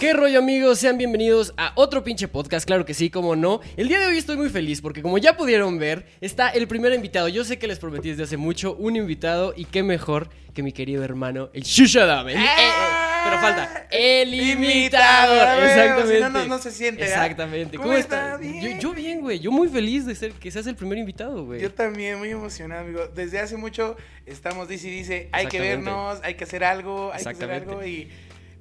¿Qué rollo amigos? Sean bienvenidos a otro pinche podcast, claro que sí, como no. El día de hoy estoy muy feliz porque como ya pudieron ver, está el primer invitado. Yo sé que les prometí desde hace mucho un invitado y qué mejor que mi querido hermano, el Shushadam. el- eh, eh, pero falta, el imitador. Exactamente. si no, no- no se siente, ¿ah? Exactamente. ¿Cómo ¿Cómo, está? estás? Yo, yo bien, güey. Yo muy feliz de ser que seas el primer invitado, güey. Yo también, muy emocionado, amigo. Desde hace mucho estamos, dice y dice, hay que vernos, hay que hacer algo, hay que hacer algo. Y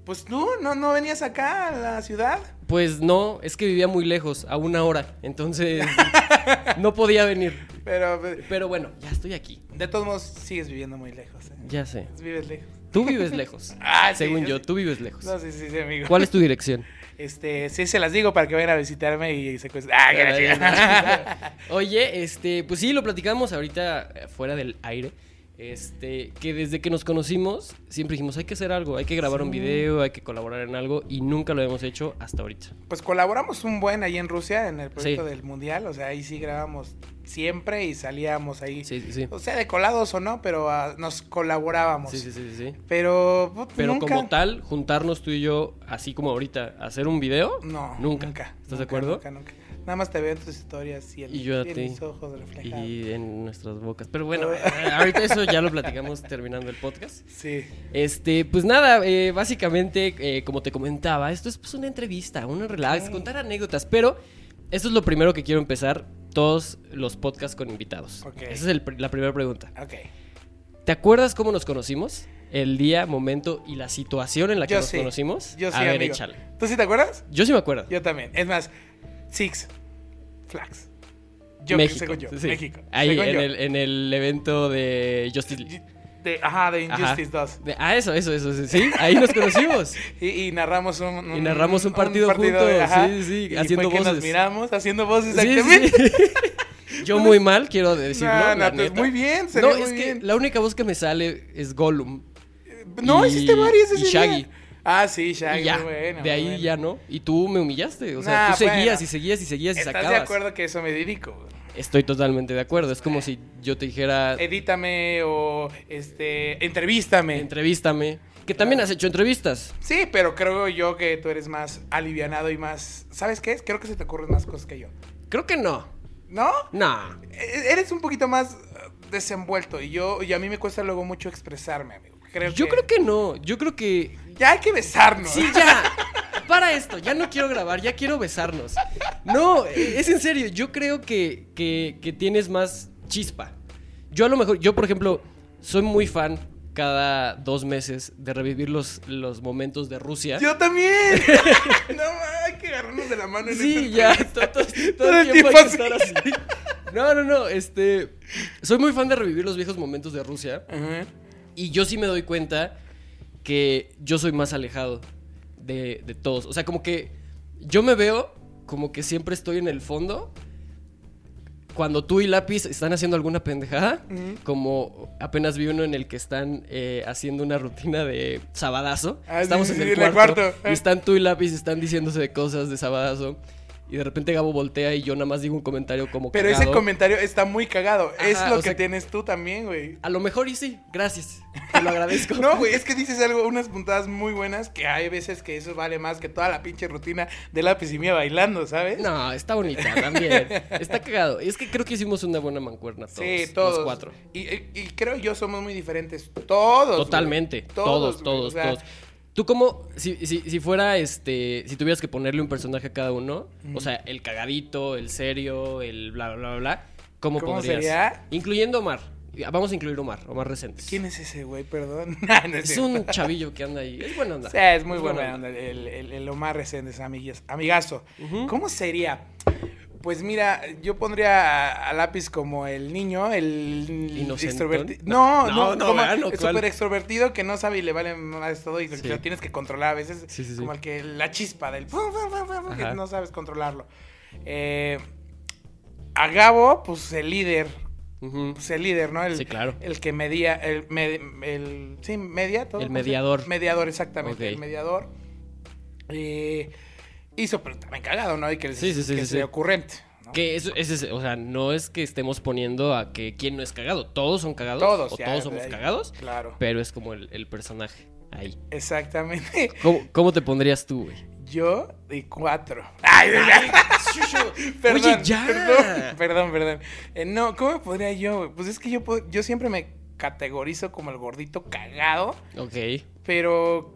pues tú, ¿no, no venías acá a la ciudad? Pues no, es que vivía muy lejos, a una hora. Entonces no podía venir. Pero Pero bueno, ya estoy aquí. de todos modos sigues viviendo muy lejos. ¿eh? Ya sé. Vives lejos. Tú vives lejos. Ah, según yo yo, sí. tú vives lejos. No, sí, sí, sí, amigo. ¿Cuál es tu dirección? Este, sí se las digo para que vayan a visitarme y se cueste. Ah, chica. Oye, este, pues sí, lo platicamos ahorita eh, fuera del aire. Este, que desde que nos conocimos, siempre dijimos, hay que hacer algo, hay que grabar un video, hay que colaborar en algo, y nunca lo hemos hecho hasta ahorita. Pues colaboramos un buen ahí en Rusia en el proyecto Sí. del mundial, o sea, ahí sí grabamos siempre y salíamos ahí. Sí, sí, sí. O sea, de colados o no, pero ah, nos colaborábamos. Sí, sí, sí, sí. Pero, put, Pero nunca. como tal, juntarnos tú y yo, así como ahorita, hacer un video, No, Nunca. nunca. ¿Estás de acuerdo? Nunca, nunca. Nada más te veo en tus historias y, en, Y yo a y en ti. mis ojos reflejados. y en nuestras bocas. Pero bueno, ahorita eso ya lo platicamos terminando el podcast. Sí. Este, pues nada, eh, básicamente, eh, como te comentaba, esto es pues una entrevista, una relax, Sí. contar anécdotas, pero esto es lo primero que quiero empezar todos los podcasts con invitados. Ok. Esa es el la primera pregunta. Ok. ¿Te acuerdas cómo nos conocimos? El día, momento y la situación en la que Yo nos sí. conocimos. Yo sí, A ver, amigo. échale. ¿Tú sí te acuerdas? Yo sí me acuerdo. Yo también. Es más, Six Flags. Yo, México. según yo. sí. México. Ahí según en yo. el, en el evento de Justice League. De, ajá, de Ajá. Injustice 2. De- ah, eso, eso, eso, sí, sí, ahí nos conocimos. Y, y narramos un, Y narramos un partido juntos, sí, sí, y haciendo fue que nos voces. miramos haciendo voces Sí, exactamente. sí. Yo muy mal, quiero decirlo. No, no, pues, muy bien, se No, ve es muy que bien. la única voz que me sale es Gollum. No, y- hiciste varias y Shaggy. día. Ah, sí, y ya, muy bueno. de ahí bueno. ya no. Y tú me humillaste. O sea, Nah, tú seguías bueno. y seguías y seguías y ¿Estás sacabas. de acuerdo que eso me dedico? Estoy totalmente de acuerdo. Es como si yo te dijera, Edítame o este entrevístame. entrevístame. Que también has hecho entrevistas. sí, pero creo yo que tú eres más alivianado y más. ¿Sabes qué? Creo que se te ocurren más cosas que yo. Creo que no. ¿No? No. E- Eres un poquito más eh, desenvuelto y yo y a mí me cuesta luego mucho expresarme, amigo. Creo Yo que... creo que no. Yo creo que ya hay que besarnos. Sí, ya. Para esto, ya no quiero grabar, ya quiero besarnos. No, es en serio, yo creo que, que, que tienes más chispa. Yo a lo mejor, yo por ejemplo, soy muy fan cada dos meses de revivir los, los momentos de Rusia. Yo también. no, hay que agarrarnos de la mano en Sí, ya, todo, todo- todo Todo el tiempo hay que estar así. No, no, no, este... Soy muy fan de revivir los viejos momentos de Rusia. Ajá. Y yo sí me doy cuenta que yo soy más alejado de, de todos. O sea, como que yo me veo como que siempre estoy en el fondo. Cuando tú y Lápiz están haciendo alguna pendejada, como apenas vi uno en el que están eh, haciendo una rutina de sabadazo. Ah, sí, Estamos sí, en sí, el en el cuarto, cuarto. y están tú y Lápiz están diciéndose de cosas de sabadazo. Y de repente Gabo voltea y yo nada más digo un comentario como Pero ese comentario está muy cagado. es lo que sea- tienes tú también, güey. A lo mejor y sí, gracias. Te lo agradezco. No, güey, es que dices algo, unas puntadas muy buenas que hay veces que eso vale más que toda la pinche rutina de lápiz y mía bailando, ¿sabes? No, está bonita también. Está cagado. Es que creo que hicimos una buena mancuerna todos. Sí, todos. Los cuatro. Y, y- creo yo somos muy diferentes. Todos. Totalmente. Todos, todos, sea, todos. Tú como, si, si, si fuera, este, si tuvieras que ponerle un personaje a cada uno, o sea, el cagadito, el serio, el bla, bla, bla, bla, ¿cómo, ¿Cómo podrías? sería? Incluyendo Omar. Vamos a incluir Omar, Omar Recentes. ¿Quién es ese güey? Perdón. No Es un chavillo que anda ahí. Es buena onda. Sí, es muy buena buena onda. El, el, el Omar Reséndez, amigues- amigazo. ¿Cómo sería? Pues mira, yo pondría a, lápiz como el niño, el extrovertido. No, No, no, no, como vean, ¿o el súper extrovertido que no sabe y le vale más todo y Sí. que lo tienes que controlar a veces. Sí, sí, sí. Como el que la chispa del que no sabes controlarlo. Eh, a Gabo, pues el líder. Ujú. Pues el líder, ¿no? El, Sí, claro. El que medía, el, med- el sí, media todo. El ¿cómo se- mediador. Mediador, exactamente, Ok. el mediador. Eh, hizo, pero también cagado, ¿no? Y que, Sí, sí, sí, que sea ocurrente. ¿no? Que eso, ese es- o sea, no es que estemos poniendo a que quién no es cagado. Todos son cagados. Todos, o ya, todos somos ahí. cagados. Claro. Pero es como el, el personaje. Ahí. Exactamente. ¿Cómo, cómo te pondrías tú, güey? Yo de cuatro. Ay, perdón, Oye, ya. Perdón, perdón. perdón. Eh, no, ¿cómo me podría yo? güey? Pues es que yo, puedo- yo siempre me categorizo como el gordito cagado, Ok. pero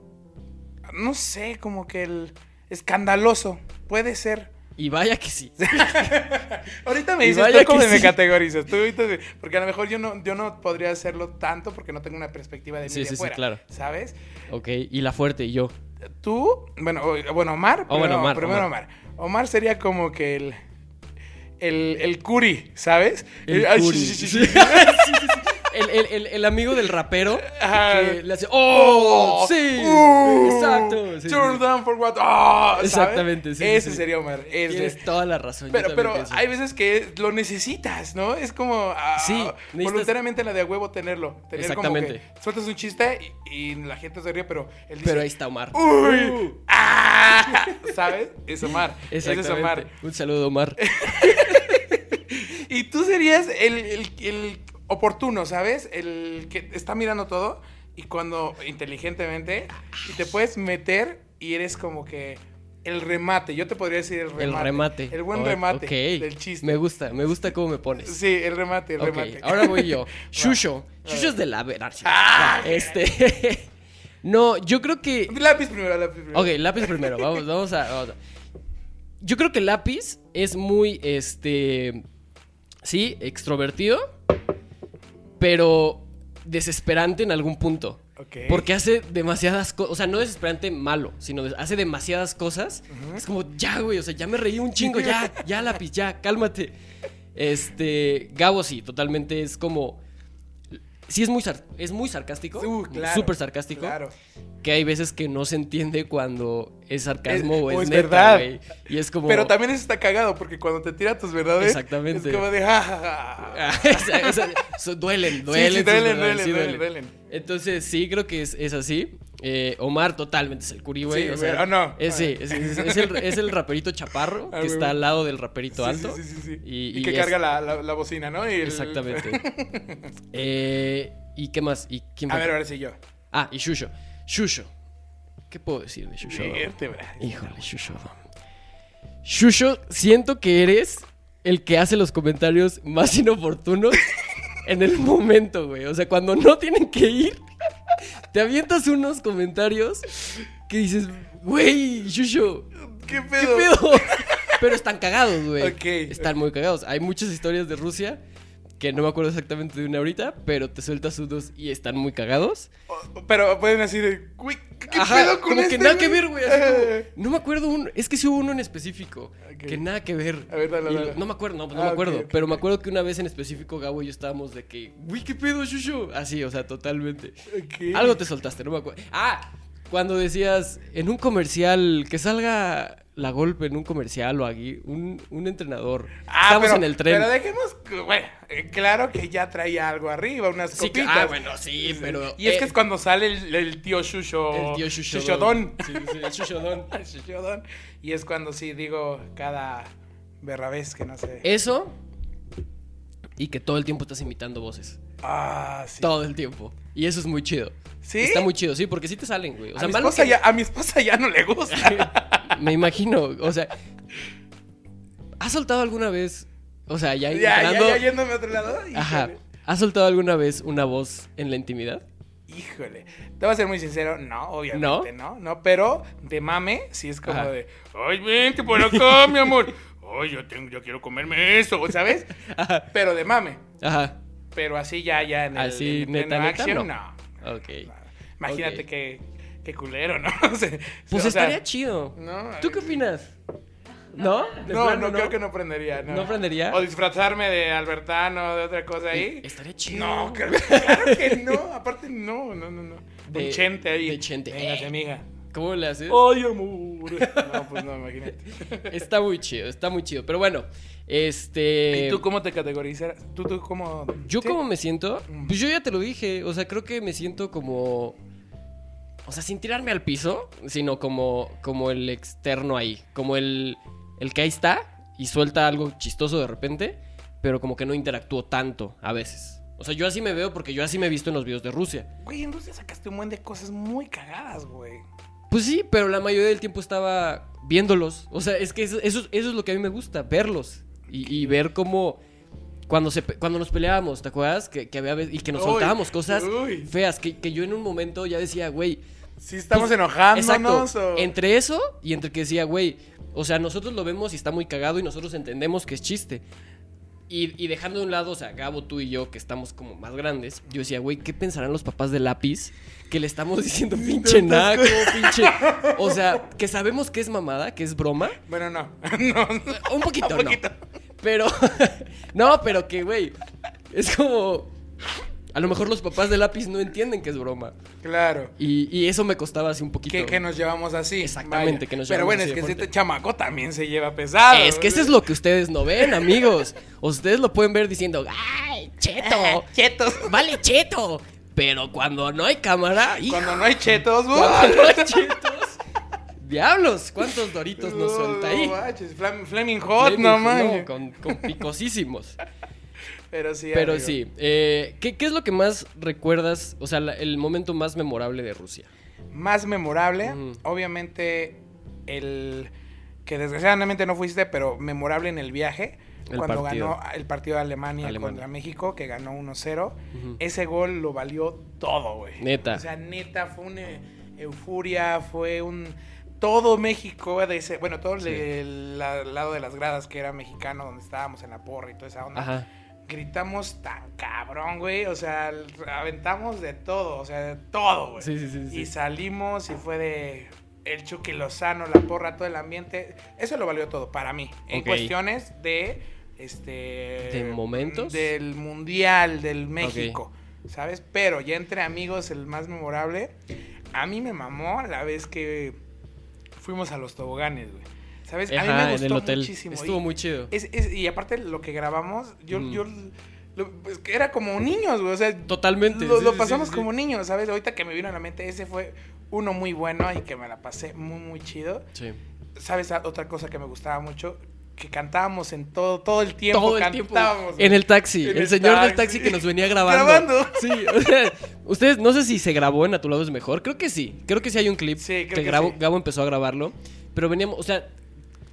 no sé, como que el escandaloso. Puede ser. Y vaya que sí. Ahorita me dices tú cómo me sí. categorizas. Tú ahorita, porque a lo mejor yo no, yo no podría hacerlo tanto porque no tengo una perspectiva de mí Sí, de sí, sí, fuera, claro. ¿Sabes? Ok. Y la fuerte, y yo. Tú, bueno, bueno, Omar. Oh, bueno, primero- Omar, Primero Omar. Omar. Omar sería como que el. El, el curi, ¿sabes? El Curi. El, el- el- amigo del rapero que le hace ¡Oh! ¡Sí! Uh, Exacto. sí, turn sí. down for what? Ah, ¿sabes? Exactamente, sí, Ese sí. sería Omar. ese. Tienes toda la razón. Pero, pero pienso. hay veces que lo necesitas, ¿no? Es como ah, Sí, necesitas- voluntariamente la de a huevo tenerlo. Tener Exactamente. como que sueltas un chiste y, y la gente se ríe, pero él dice, Pero ahí está Omar. ¡Uy! Uh. ¡Ah! ¿Sabes? Es Omar. Ese es. Omar. Un saludo, Omar. Y tú serías el, el- el oportuno, ¿sabes? El que está mirando todo y cuando inteligentemente y te puedes meter y eres como que el remate. Yo te podría decir el remate. El remate. El buen Oh, remate ok. del chiste. Me gusta, me gusta cómo me pones. Sí, el remate, el Ok, remate. ahora voy yo. Shusho. Shusho es de la verdad. Ah, Este. no, yo creo que. Lápiz primero, lápiz primero. Ok, lápiz primero. Vamos, vamos a. vamos a- Yo creo que lápiz es muy, este. Sí, extrovertido. Pero desesperante en algún punto. Porque hace demasiadas cosas. O sea, no desesperante malo, sino hace demasiadas cosas. Es como, ya, güey. O sea, ya me reí un chingo. Ya, ya, lápiz, ya, cálmate. Este. Gabo sí, totalmente es como. Sí, es muy, sar- es muy sarcástico. Uh, claro, Súper sarcástico. Claro. Que hay veces que no se entiende cuando es sarcasmo Es- o es, o es neta, verdad. güey. Y es como. Pero también eso está cagado porque cuando te tira tus verdades. Exactamente. Es como de. "Ja, ja, ja". Ah, so- duelen, Sí, duelen. sí, sus duelen, duelen, sí duelen, duelen. Entonces, sí, creo que es, es así. Eh, Omar totalmente es el curi, güey. Sí, o sea, ¿o no? Es, sí, es, es- es el, es el raperito chaparro Ah, que está al lado del raperito alto. Sí, sí, sí. sí. Y, Y, y que carga la, la, la bocina, ¿no? Y el- Exactamente. Eh, ¿Y qué más? ¿Y quién A ver, ahora sí yo. Ah, y Shusho. Shusho. ¿Qué puedo decir de Shusho? Híjole, Shusho. Shusho, siento que eres el que hace los comentarios más inoportunos en el momento, güey. O sea, cuando no tienen que ir, te avientas unos comentarios que dices, güey, Shusho, ¿Qué ¿qué pedo? pedo? Pero están cagados, güey. Ok. Están muy cagados. Hay muchas historias de Rusia que no me acuerdo exactamente de una ahorita, pero te sueltas unos y están muy cagados. Pero pueden decir, güey, ¿qué Ajá, pedo con como este, que nada que ver, güey. así como- no me acuerdo un. Es que sí hubo uno en específico. Que nada que ver. A ver, dale, no me acuerdo, no, pues no Ah, me acuerdo. pero me acuerdo que una vez en específico, Gabo y yo estábamos de que. Uy, ¿qué pedo, Shushu? Así, o sea, totalmente. Algo te soltaste, no me acuerdo. Ah, cuando decías en un comercial que salga la golpe en un comercial o aquí, un, un entrenador. Ah, Estamos pero- en el tren. Pero dejemos, güey, eh, claro que ya traía algo arriba, unas Sí, que- copitas. ah, bueno, sí, pero, Y es que eh, es cuando sale el, el tío Shusho. El tío. Shushodon. Sí, sí, el Shushodon. El Shushodon. Y es cuando sí digo cada berra vez que no sé. Eso. Y que todo el tiempo estás imitando voces. Ah, sí. Todo el tiempo. Y eso es muy chido. ¿Sí? Está muy chido, sí, porque sí te salen, güey. O a, mi esposa que- ya, a mi esposa ya no le gusta. Me imagino, o sea. ¿Has soltado alguna vez? O sea, ya, ya, ya, entrando- ya yéndome a otro lado. Ajá. Híjole. ¿Has soltado alguna vez una voz en la intimidad? Híjole. Te voy a ser muy sincero, no, obviamente no. No, pero de mame, sí es como Ajá. de, ay, vente por acá, mi amor. Ay, yo, tengo, yo quiero comerme eso, ¿sabes? Pero de mame. Ajá. Pero así ya, ya en el, Así, en el neta, pleno neta, action, no. no. Ok. Imagínate Ok. qué, qué culero, ¿no? O sea, Pues o sea, estaría chido. No, ¿Tú qué opinas? ¿No? ¿De No, plano no, creo que no prendería. ¿no? ¿No prendería? O disfrazarme de Albertano o de otra cosa ahí. Estaría chido. No, claro, claro que no. Aparte, no, no, no, no. De- chente ahí. de chente. Véngase, amiga. ¿Cómo le haces? Ay, amor. No, pues no, imagínate. Está muy chido, está muy chido. Pero bueno, este. ¿Y tú cómo te categorizas? ¿Tú, tú cómo...? ¿Yo sí? cómo me siento? Mm. Pues yo ya te lo dije. O sea, creo que me siento como. O sea, sin tirarme al piso, sino como, como el externo ahí. Como el, el que ahí está y suelta algo chistoso de repente, pero como que no interactúo tanto a veces. O sea, yo así me veo porque yo así me he visto en los videos de Rusia. Güey, en Rusia sacaste un buen de cosas muy cagadas, güey. Pues sí, pero la mayoría del tiempo estaba viéndolos. O sea, es que eso, eso, eso es lo que a mí me gusta, verlos. Y, y ver cómo. Cuando, se, cuando nos peleábamos, ¿te acuerdas? Que, que había y que nos Uy, soltábamos cosas uy. feas. Que, que yo en un momento ya decía, güey. Sí, estamos pues, enojándonos. Exacto. o- Entre eso y entre que decía, güey. O sea, nosotros lo vemos y está muy cagado y nosotros entendemos que es chiste. Y, y dejando de un lado, o sea, Gabo, tú y yo, que estamos como más grandes, yo decía, güey, ¿qué pensarán los papás de lápiz? Que le estamos diciendo pinche naco, pinche. O sea, que sabemos que es mamada, que es broma. Bueno, no. no. Un poquito, Un poquito. no. Pero. no, pero que, güey. Es como. A lo mejor los papás de lápiz no entienden que es broma. Claro. Y, y eso me costaba así un poquito. Que, que nos llevamos así. Exactamente, vaya. que nos Pero llevamos bueno, así es que fuerte. este chamaco también se lleva pesado. Es que eso es lo que ustedes no ven, amigos. Ustedes lo pueden ver diciendo, ¡ay, cheto! Chetos. ¡Vale, cheto! Pero cuando no hay cámara, hijo, Cuando no hay chetos, cuando no hay chetos. Diablos, ¿cuántos doritos nos suelta ahí? Flaming Hot, Flaming no con, con picosísimos. Pero sí, Pero amigo. sí, eh, ¿qué, qué es lo que más recuerdas? O sea, la- el momento más memorable de Rusia. Más memorable, obviamente, el que desgraciadamente no fuiste, pero memorable en el viaje. El cuando partido. ganó el partido de Alemania, Alemania. contra México, que ganó 1-0. Ujú. Ese gol lo valió todo, güey. Neta. O sea, neta, fue una euforia, fue un... Todo México, de ese, bueno, todo el Sí. del la- lado de las gradas que era mexicano, donde estábamos en la porra y toda esa onda. Ajá. Gritamos tan cabrón, güey. O sea, aventamos de todo, o sea, de todo, güey. Sí, sí, sí, sí. Y salimos y fue de el Chucky Lozano, la porra, todo el ambiente. Eso lo valió todo para mí. En cuestiones de este ¿De momentos? del mundial del México, ¿sabes? Pero ya entre amigos el más memorable a mí me mamó la vez que fuimos a los toboganes, güey. ¿Sabes? a mí me en el gustó hotel. muchísimo. Estuvo Y- muy chido. es- es- y aparte lo que grabamos, yo, Mm. yo lo- pues, era como niños, güey. O sea, Totalmente. lo, sí, lo sí, pasamos sí, sí. como niños, ¿sabes? Ahorita que me vino a la mente, ese fue uno muy bueno y que me la pasé muy, muy chido. Sí. ¿Sabes? Otra cosa que me gustaba mucho, que cantábamos en todo, todo el tiempo. Todo el tiempo. cantábamos. En el taxi. En el el señor del taxi. taxi que nos venía grabando. Grabando. Sí, o sea, ustedes, no sé si se grabó en A tu lado es mejor. Creo que sí. Creo que sí hay un clip Sí, creo que, que Gabo, sí. Gabo empezó a grabarlo. Pero veníamos, o sea,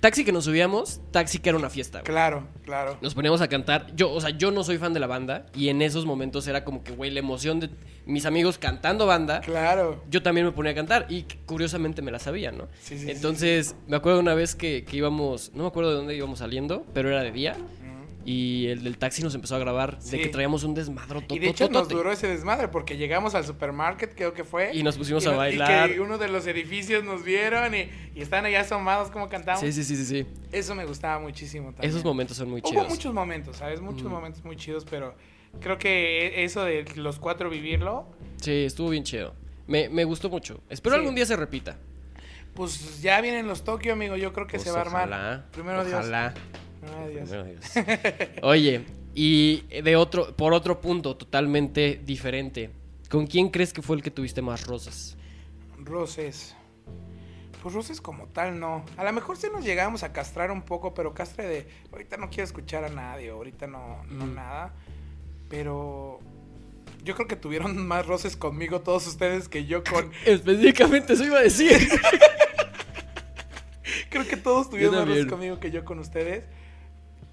taxi que nos subíamos, taxi que era una fiesta. güey. Claro, claro. Nos poníamos a cantar. Yo, o sea, yo no soy fan de la banda. Y en esos momentos era como que, güey, la emoción de mis amigos cantando banda. Claro. Yo también me ponía a cantar. Y curiosamente me la sabía, ¿no? Sí, sí, sí, Entonces, me acuerdo una vez que, que íbamos. No me acuerdo de dónde íbamos saliendo, pero era de día. Y el del taxi nos empezó a grabar Sí. de que traíamos un desmadro Y de hecho nos duró ese desmadre porque llegamos al supermarket, creo que fue. Y nos pusimos a bailar. Y que uno de los edificios nos vieron y, y están allá asomados como cantamos. Sí, sí, sí, sí, sí. Eso me gustaba muchísimo también. Esos momentos son muy Hubo chidos. muchos momentos, ¿sabes? Muchos Ujú. momentos muy chidos, pero creo que eso de los cuatro vivirlo, Sí, estuvo bien chido. Me, me gustó mucho. Espero Sí. algún día se repita. pues ya vienen los Tokio, amigo. Yo creo que Pues se va a armar. ojalá, Primero Dios. Ojalá. Dios. Dios. Oye, y de otro, por otro punto totalmente diferente. ¿Con quién crees que fue el que tuviste más rosas? Roces. Pues roces como tal, no. A lo mejor sí nos llegamos a castrar un poco, pero castre de. Ahorita no quiero escuchar a nadie, ahorita no, no nada. Pero. Yo creo que tuvieron más roces conmigo todos ustedes que yo con. Específicamente eso iba a decir. creo que todos tuvieron más roces conmigo que yo con ustedes.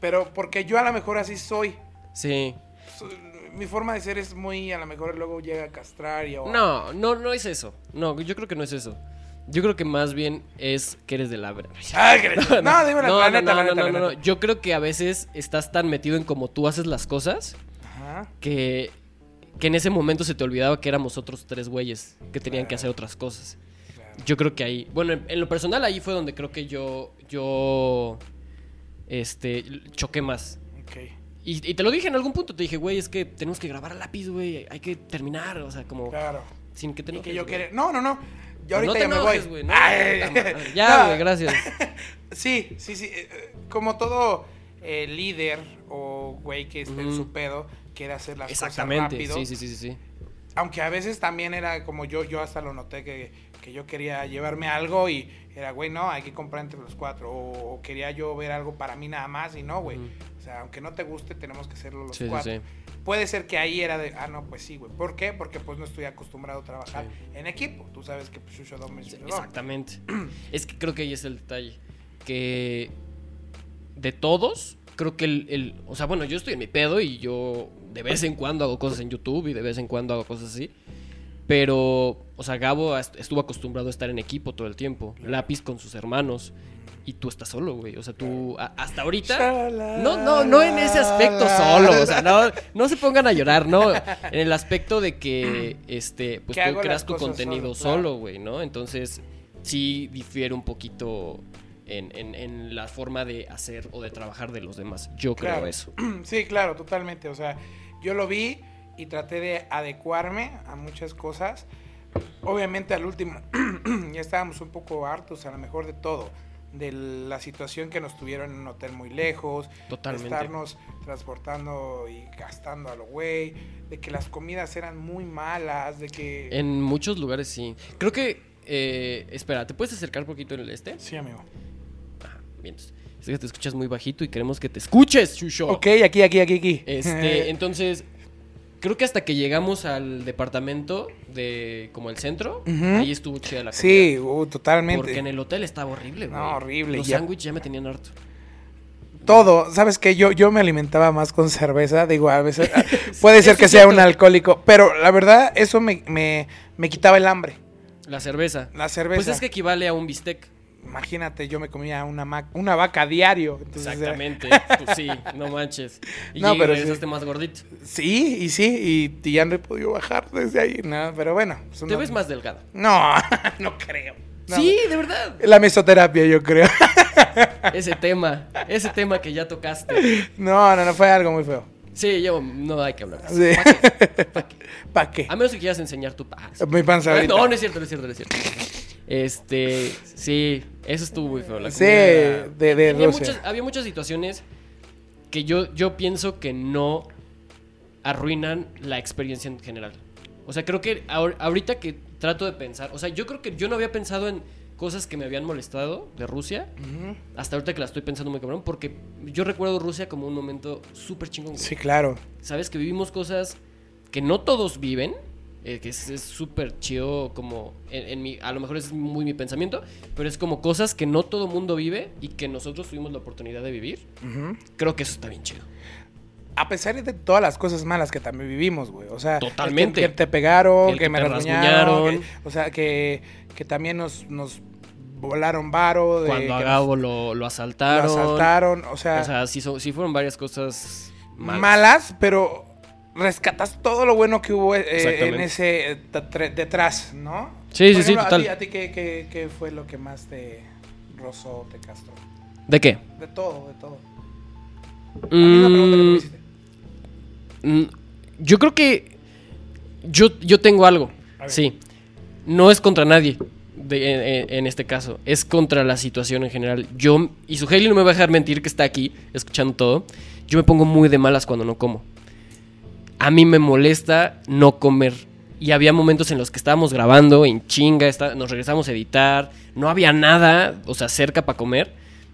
Pero porque yo a lo mejor así soy. Sí. So- Mi forma de ser es muy. A lo mejor luego llega a castrar y. No, no, no es eso. No, yo creo que no es eso. Yo creo que más bien es que eres de la verdad. Ay, que- no, dime la, no, la no, no, no, no, no. Yo creo que a veces estás tan metido en cómo tú haces las cosas Ajá. que, que en ese momento se te olvidaba que éramos otros tres güeyes que tenían que hacer otras cosas. claro. Yo creo que ahí, bueno, en, en lo personal ahí fue donde creo que yo, yo, este, choqué más. Y, y te lo dije en algún punto, te dije, güey, es que tenemos que grabar a lápiz, güey, hay que terminar, o sea, como Claro. sin que te Y enojes, que yo quería. No, no, no. Yo ahorita no te ya me enojes, voy. güey, no. Ya, No, güey, gracias. Sí, sí, sí. eh, Como todo eh, líder o güey que esté en su pedo, quiere hacer las Exactamente, cosas rápido. sí, sí, sí, sí. Aunque a veces también era como yo, yo hasta lo noté que, que yo quería llevarme algo y era, güey, no, hay que comprar entre los cuatro. O, o quería yo ver algo para mí nada más y no, güey. O sea, aunque no te guste, tenemos que hacerlo los Sí, cuatro. sí. puede ser que ahí era de, ah, no, pues sí, güey. ¿Por qué? Porque pues no estoy acostumbrado a trabajar en equipo. Tú sabes que pues, Shusho Dome. Exactamente. es que creo que ahí es el detalle. Que de todos, creo que el, el- O sea, bueno, yo estoy en mi pedo y yo de vez en cuando hago cosas en YouTube y de vez en cuando hago cosas así. Pero, o sea, Gabo est- estuvo acostumbrado a estar en equipo todo el tiempo. Lápiz con sus hermanos. Y tú estás solo, güey. O sea, tú a- hasta ahorita... No, no, no en ese aspecto solo. O sea, no, no se pongan a llorar, no. En el aspecto de que, este, pues tú creas tu contenido solo, claro. güey, ¿no? Entonces, sí difiere un poquito en, en- en la forma de hacer o de trabajar de los demás. Yo creo Claro. eso. Sí, claro, totalmente. O sea, yo lo vi y traté de adecuarme a muchas cosas. Obviamente al último ya estábamos un poco hartos a lo mejor de todo. De la situación que nos tuvieron en un hotel muy lejos. Totalmente. De estarnos transportando y gastando a lo güey. De que las comidas eran muy malas. De que... En muchos lugares sí. Creo que, eh, espera, ¿te puedes acercar un poquito en el este? Sí, amigo. Ajá, bien. Es que te escuchas muy bajito y queremos que te escuches, Shusho. Ok, aquí, aquí, aquí, aquí. Este, entonces, creo que hasta que llegamos al departamento de como el centro, Ujú. ahí estuvo chida la comida. sí, uh, totalmente. Porque en el hotel estaba horrible, güey. No, horrible, Los sándwiches ya me tenían harto. Todo, ¿sabes qué? Yo, yo me alimentaba más con cerveza, digo, a veces ah, puede ser que sea un alcohólico, pero la verdad eso me, me, me quitaba el hambre, La cerveza. la cerveza. Pues es que equivale a un bistec. Imagínate, yo me comía una, ma- una vaca diario. entonces, eh, Exactamente. pues sí, no manches. Y No, pero regresaste sí. más gordito. sí, y sí, y, y ya no he podido bajar desde ahí, no, pero bueno. Te ves más delgado. No, no creo. No. Sí, de verdad. La mesoterapia, yo creo. Ese tema, ese tema que ya tocaste. No, no, no, fue algo muy feo. Sí, yo no hay que hablar de eso. Sí. ¿Para qué? A menos que quieras enseñar tu paz. Mi panza. No, no es cierto, no es cierto, no es cierto. Este, sí, eso estuvo muy feo. La Sí, era- de- Rusia. muchas- había muchas situaciones que yo, yo pienso que no arruinan la experiencia en general. O sea, creo que ahor- ahorita que trato de pensar, o sea, yo creo que yo no había pensado en cosas que me habían molestado de Rusia, hasta ahorita que la estoy pensando muy cabrón, porque yo recuerdo Rusia como un momento súper chingón. Sí, claro. Sabes que vivimos cosas que no todos viven, eh, que es súper chido como en, en mi, a lo mejor es muy mi pensamiento, pero es como cosas que no todo mundo vive y que nosotros tuvimos la oportunidad de vivir. Creo que eso está bien chido. A pesar de todas las cosas malas que también vivimos, güey. O sea, Totalmente. Que, que te pegaron, que, que me rasguñaron. que- o sea, que, que también nos, nos volaron varo. De, Cuando a Gabo lo, lo nos, lo asaltaron. asaltaron. O sea, O sea, sí, son- sí fueron varias cosas malas. malas. pero rescatas todo lo bueno que hubo eh, en Exactamente. ese eh, detrás, ¿no? Sí, Por sí, sí, total. ¿A ti, a ti qué, qué- qué fue lo que más te rozó, te castró? ¿De qué? De todo, de todo. La misma pregunta que tú me Mm, hiciste. Mm, Yo creo que yo, yo tengo algo. Sí. No es contra nadie de- en, en- en este caso. Es contra la situación en general. Yo, y Suheli no me va a dejar mentir que está aquí escuchando todo. Yo me pongo muy de malas cuando no como. A mí me molesta no comer. Y había momentos en los que estábamos grabando en chinga, está- nos regresamos a editar, no había nada, o sea, cerca para comer.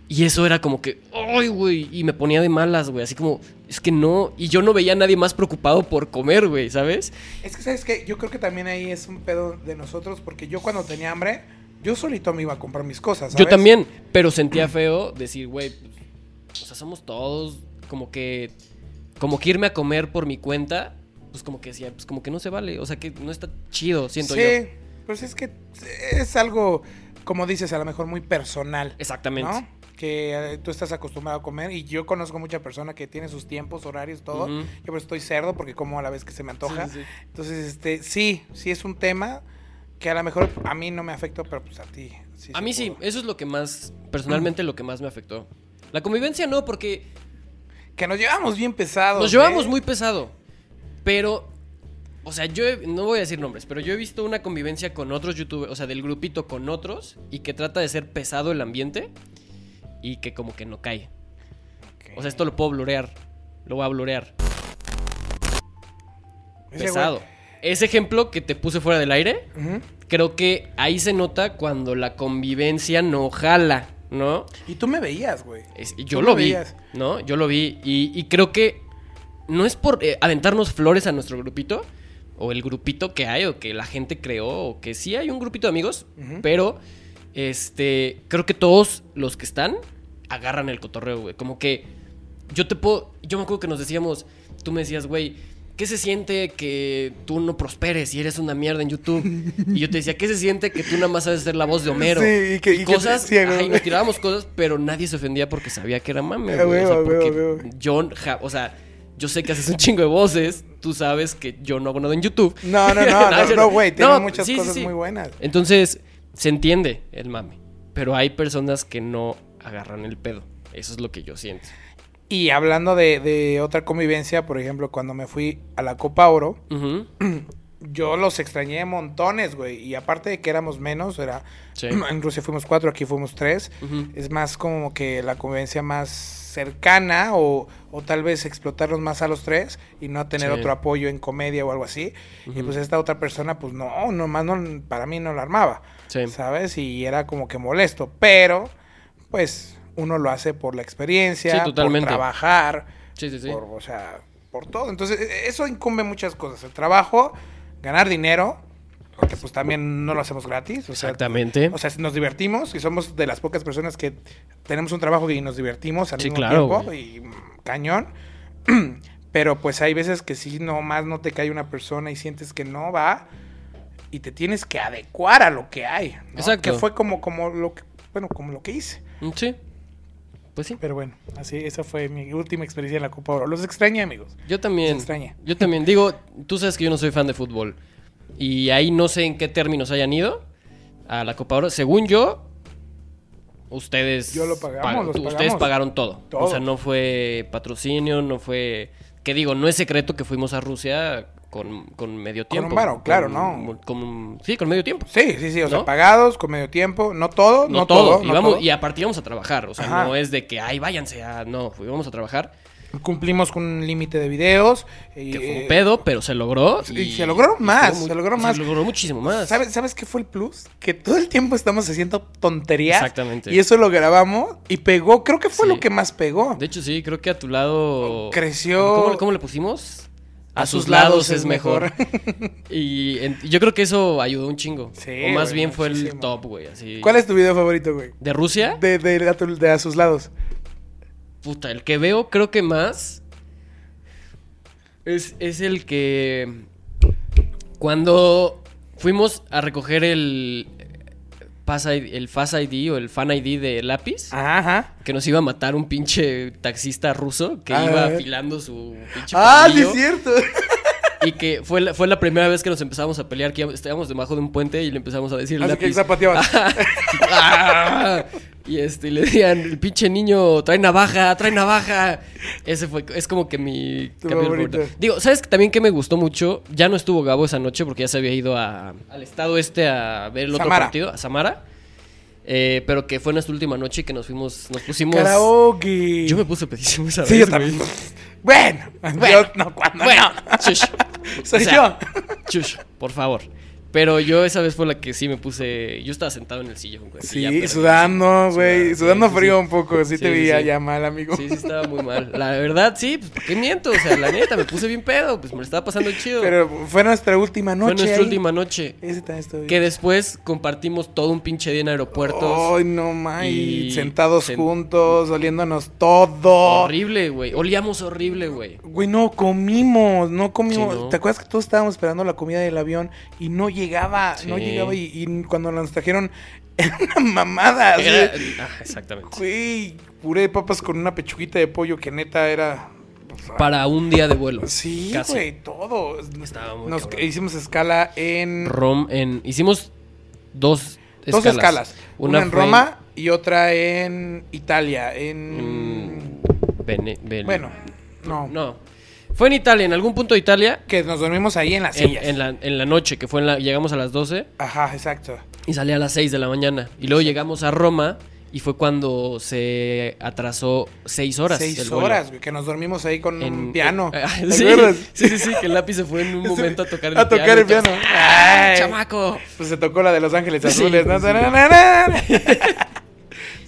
Y eso era como que, ¡ay, güey! Y me ponía de malas, güey. Así como, es que no. Y yo no veía a nadie más preocupado por comer, güey, ¿sabes? Es que, ¿sabes qué? Yo creo que también ahí es un pedo de nosotros, porque yo cuando tenía hambre, yo solito me iba a comprar mis cosas, Yo también, pero sentía feo decir, güey, pues, o sea, somos todos, como que, como que irme a comer por mi cuenta, pues como que decía, pues como que no se vale, o sea, que no está chido, siento sí, yo. pues es que es algo, como dices, a lo mejor muy personal, Exactamente. ¿no? Que eh, tú estás acostumbrado a comer y yo conozco mucha persona que tiene sus tiempos, horarios, todo. Yo pues estoy cerdo porque como a la vez que se me antoja. Sí, sí, sí. Entonces, este, sí, sí es un tema que a lo mejor a mí no me afecta, pero pues a ti. sí A mí sí, eso es lo que más, personalmente lo que más me afectó. La convivencia no, porque Que nos llevamos bien pesados. nos llevamos ¿eh? muy pesado, pero, o sea, yo he- no voy a decir nombres, pero yo he visto una convivencia con otros youtubers, o sea, del grupito con otros, y que trata de ser pesado el ambiente, y que como que no cae. O sea, esto lo puedo blurear. Lo voy a blurear. Ese Pesado. güey- Ese ejemplo que te puse fuera del aire, creo que ahí se nota cuando la convivencia no jala, ¿no? Y tú me veías, güey. Yo lo vi, veías. ¿no? Yo lo vi. Y, y creo que no es por eh, aventarnos flores a nuestro grupito, o el grupito que hay, o que la gente creó, o que sí hay un grupito de amigos, pero este, creo que todos los que están agarran el cotorreo, güey. Como que yo te puedo, yo me acuerdo que nos decíamos, tú me decías, güey, ¿qué se siente que tú no prosperes y eres una mierda en YouTube? Y yo te decía, ¿qué se siente que tú nada más sabes ser la voz de Homero? Sí, y que- y cosas, ajá, y nos tirábamos cosas, pero nadie se ofendía porque sabía que era mame, güey. O sea, porque yo, ja- o sea, yo sé que haces un chingo de voces, tú sabes que yo no hago nada en YouTube. No, no, no, no, no, güey. Tiene No, muchas sí, sí, cosas sí. muy buenas. Entonces, se entiende el mame, pero hay personas que no agarran el pedo. Eso es lo que yo siento. Y hablando de, de otra convivencia, por ejemplo, cuando me fui a la Copa Oro, yo los extrañé montones, güey. Y aparte de que éramos menos, era. Sí. En Rusia fuimos cuatro, aquí fuimos tres. Es más como que la convivencia más cercana o, o tal vez explotarlos más a los tres y no tener Sí. otro apoyo en comedia o algo así. Y pues esta otra persona, pues no, nomás no, para mí no la armaba. Sí. ¿Sabes? Y era como que molesto. Pero, pues, uno lo hace por la experiencia, Sí, por trabajar, Sí, sí, sí. por, o sea, por todo. Entonces, e- eso incumbe muchas cosas. El trabajo, ganar dinero, porque pues también no lo hacemos gratis. O sea, Exactamente. o sea, nos divertimos y somos de las pocas personas que tenemos un trabajo y nos divertimos al mismo claro, tiempo güey. y mm, cañón. Pero pues hay veces que sí, nomás no te cae una persona y sientes que no va y te tienes que adecuar a lo que hay. ¿no? Exacto. Que fue como, como lo que, bueno, como lo que hice. Sí. Pues sí. Pero bueno, así, esa fue mi última experiencia en la Copa Oro. Los extrañé, amigos. Yo también. Se extraña. Yo también. Digo, tú sabes que yo no soy fan de fútbol. Y ahí no sé en qué términos hayan ido a la Copa Oro. Según yo, ustedes. Yo lo pagamos, los Ustedes pagaron todo. Todo. O sea, no fue patrocinio, no fue. Que digo, no es secreto que fuimos a Rusia con, con medio Con un tiempo. varo, claro, Con- ¿no? con- sí, con medio tiempo. Sí, sí, sí. O sea, pagados, con medio tiempo. No todo, No, no, todo. todo. y, no vamos- todo. y aparte íbamos a trabajar. O sea, Ajá. no es de que, ay, váyanse a. No, íbamos a trabajar. Cumplimos con un límite de videos. y, Que fue eh, un pedo, pero se logró. y se logró más, se logró más. Se logró muchísimo más. ¿Sabes, ¿Sabes qué fue el plus? Que todo el tiempo estamos haciendo tonterías. Exactamente. Y eso lo grabamos y pegó. Creo que fue Sí. lo que más pegó. De hecho, sí, creo que a tu lado. Creció. ¿Cómo, cómo le pusimos? A, sus lados, es mejor. y en- yo creo que eso ayudó un chingo. Sí, o más güey, bien fue el top, güey. Así. ¿Cuál es tu video favorito, güey? ¿De Rusia? De, de, de a tu- de a sus lados. Puta, el que veo, creo que más. Es, es el que. Cuando fuimos a recoger el. Pass ID el Fast ID o el Fan ID de lápiz. Ajá, ajá. Que nos iba a matar un pinche taxista ruso que Ah, iba afilando su pinche Ah, sí es cierto. Y que fue la, fue la primera vez que nos empezamos a pelear, que estábamos debajo de un puente y le empezamos a decir Así lápiz. que zapateabas. ¡Ah! Y este, y le decían, el pinche niño trae navaja, trae navaja. Ese fue, es como que mi favorito. Digo, ¿sabes también que me gustó mucho? Ya no estuvo Gabo esa noche porque ya se había ido a- al estado este a ver el otro Samara. partido, a Samara. Eh, pero que fue nuestra última noche que nos fuimos, nos pusimos. Karaoke. Yo me puse pedísimo esa Sí, vez, yo güey. también. Bueno, Bueno. yo no, cuando Bueno, no. Soy O sea, yo. Chush, por favor. Pero yo esa vez fue la que sí me puse. Yo estaba sentado en el sillón, güey. ya, Sí, pero- sudando, güey. Sudando sí, frío sí. un poco. Sí, Sí, te sí. ya mal, amigo. Sí, sí, estaba muy mal. La verdad, sí, pues ¿por qué miento? O sea, la neta, me puse bien pedo. Pues me lo estaba pasando chido. Pero fue nuestra última noche. fue nuestra ahí. última noche. Ese también estuvo bien. Que después compartimos todo un pinche día en aeropuertos. Ay, no más. Y Sentados sen- juntos, oliéndonos todo. Horrible, güey. Olíamos horrible, güey. Güey, no comimos, no comimos. No. ¿Te acuerdas que todos estábamos esperando la comida del avión y no llegaba, no llegaba y, y cuando nos trajeron era una mamada. así Era- ah, exactamente. Güey, puré de papas con una pechuguita de pollo que neta era. pues, ah, Para un día de vuelo. Sí, casi. güey, todo. Estaba muy Nos hicimos escala en Rom, en, hicimos dos escalas. dos escalas. Una, en Roma y otra en Italia. En. Mm, Bene- Bene- Bueno, no. No. Fue en Italia, en algún punto de Italia. Que nos dormimos ahí en las En, sillas. en la, en la noche, que fue en la. Llegamos a las 12 Ajá, exacto. y salía a las 6 de la mañana. Y luego llegamos a Roma y fue cuando se atrasó 6 horas. el Seis vuelo. horas, güey, que nos dormimos ahí con En- un piano. Ah, ¿Te sí, acuerdas? sí, sí, sí, que el lápiz se fue en un momento a tocar el A tocar el piano. piano. y todos, ¡Ah, Ay. chamaco! Pues se tocó la de Los Ángeles Sí, Azules. ¿no?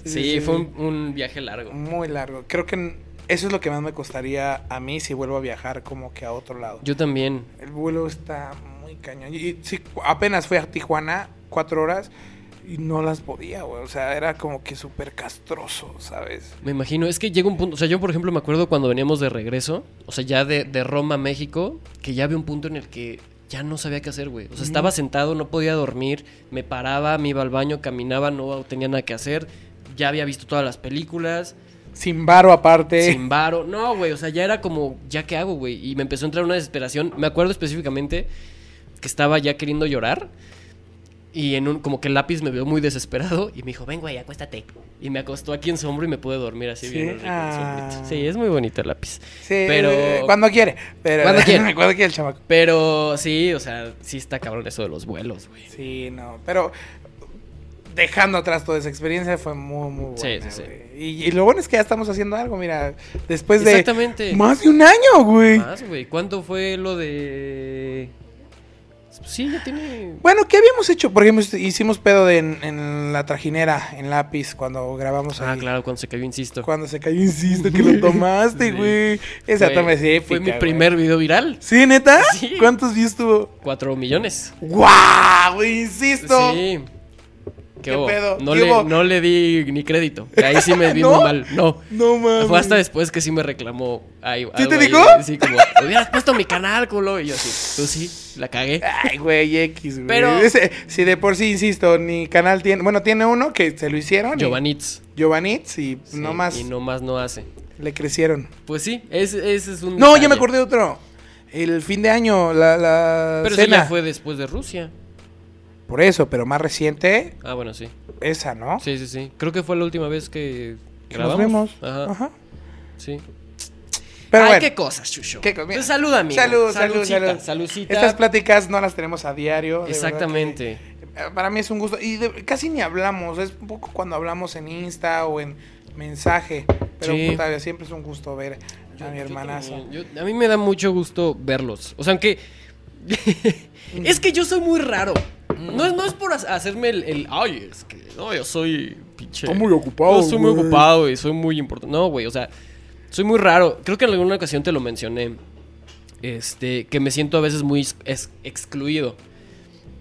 sí. Fue un, un viaje largo. Muy largo. Creo que Eso es lo que más me costaría a mí si vuelvo a viajar como que a otro lado. Yo también. El vuelo está muy cañón. Y sí, apenas fui a Tijuana, cuatro horas, y no las podía, güey. O sea, era como que súper castroso, ¿sabes? Me imagino, es que llega un punto, o sea, yo por ejemplo me acuerdo cuando veníamos de regreso, o sea, ya de, de Roma a México, que ya había un punto en el que ya no sabía qué hacer, güey. O sea, estaba sentado, no podía dormir, me paraba, me iba al baño, caminaba, no tenía nada que hacer, ya había visto todas las películas. Sin varo aparte. Sin varo. No, güey, o sea, ya era como, ¿ya qué hago, güey? Y me empezó a entrar una desesperación. Me acuerdo específicamente que estaba ya queriendo llorar. Y en un, como que el lápiz me vio muy desesperado y me dijo, ven, güey, acuéstate. Y me acostó aquí en su hombro y me pude dormir así ¿Sí? bien. Ah. Sí, es muy bonito el lápiz. Sí, Pero- cuando quiere. Pero, Cuando quiere. cuando quiere el chamaco. Pero sí, o sea, sí está cabrón eso de los vuelos, güey. Sí, no. Pero dejando atrás toda esa experiencia fue muy, muy Sí, buena. sí, sí. güey. Y, y lo bueno es que ya estamos haciendo algo, mira. Después de Exactamente. más de un año, güey. Más, güey. ¿Cuánto fue lo de...? Sí, ya tiene... Bueno, ¿qué habíamos hecho? Por ejemplo, hicimos pedo de en, en la trajinera, en lápiz, cuando grabamos Ah, ahí. claro, cuando se cayó, insisto. Cuando se cayó, insisto, que lo tomaste, Sí. güey. Esa Fue- toma es épica, Fue mi primer video viral. ¿Sí, neta? Sí. ¿Cuántos views tuvo? Cuatro millones. ¡Guau, güey! Insisto. Sí. ¿Qué pedo? No, ¿Qué le, hubo? no le di ni crédito. Ahí sí me vi ¿No? muy mal. No. No mames. Fue hasta después que sí me reclamó. Ahí, ¿Sí te ahí. dijo? Sí, como, hubieras puesto mi canal, culo. Y yo sí, tú sí, la cagué. Ay, güey, X, güey. Pero- Ese- si de por sí, insisto, ni canal tiene. Bueno, tiene uno que se lo hicieron. y- Giovanitz. Y Sí, no más Y no más no hace. le crecieron. Pues sí, ese, ese es un. No, ya detalle. me acordé de otro. El fin de año, la, la Pero eso cena. ya fue después de Rusia. Por eso, pero más reciente, Ah, bueno, sí. esa, ¿no? Sí, sí, sí. Creo que fue la última vez que Que nos grabamos. vemos. Ajá. Ajá. Sí. Pero Ay, bueno, qué cosas, Chucho. Qué co-. Pues salud, amigo. Salud, salud, salud. Saludcita. estas pláticas no las tenemos a diario. Exactamente. que, para mí es un gusto. Y de- casi ni hablamos. Es un poco cuando hablamos en Insta o en mensaje. Pero Sí. puta, siempre es un gusto ver Yo- a mi. Yo- a mí me da mucho gusto verlos. O sea, aunque. es que yo soy muy raro. No, es- no es por ha- hacerme el, el, Ay, es que. No, yo soy. Pinche. Estoy muy ocupado, Yo soy muy güey". ocupado y soy muy importante. No, güey, o sea. Soy muy raro. Creo que en alguna ocasión te lo mencioné. Este. Que me siento a veces muy ex- ex- excluido.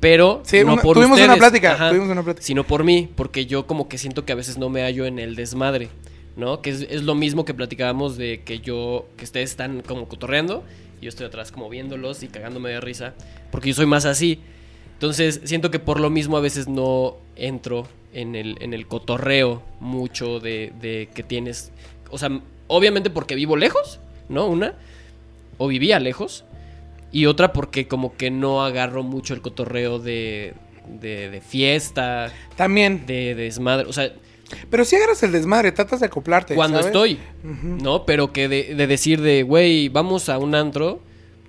Pero. Sí, no una- por tuvimos una plática, Ajá tuvimos una plática. sino por mí, porque yo como que siento que a veces no me hallo en el desmadre, ¿no? Que es, es lo mismo que platicábamos de que yo, que ustedes están como cotorreando y yo estoy atrás como viéndolos y cagándome de risa, porque yo soy más así. Entonces siento que por lo mismo a veces no entro en el, en el cotorreo mucho de, de que tienes, o sea, obviamente porque vivo lejos, ¿no? Una, o vivía lejos, y otra porque como que no agarro mucho el cotorreo de, de, de fiesta, También. de, de desmadre. O sea, Pero si agarras el desmadre, tratas de acoplarte. cuando ¿sabes? estoy. ¿no? Pero que de, de decir de, güey, vamos a un antro,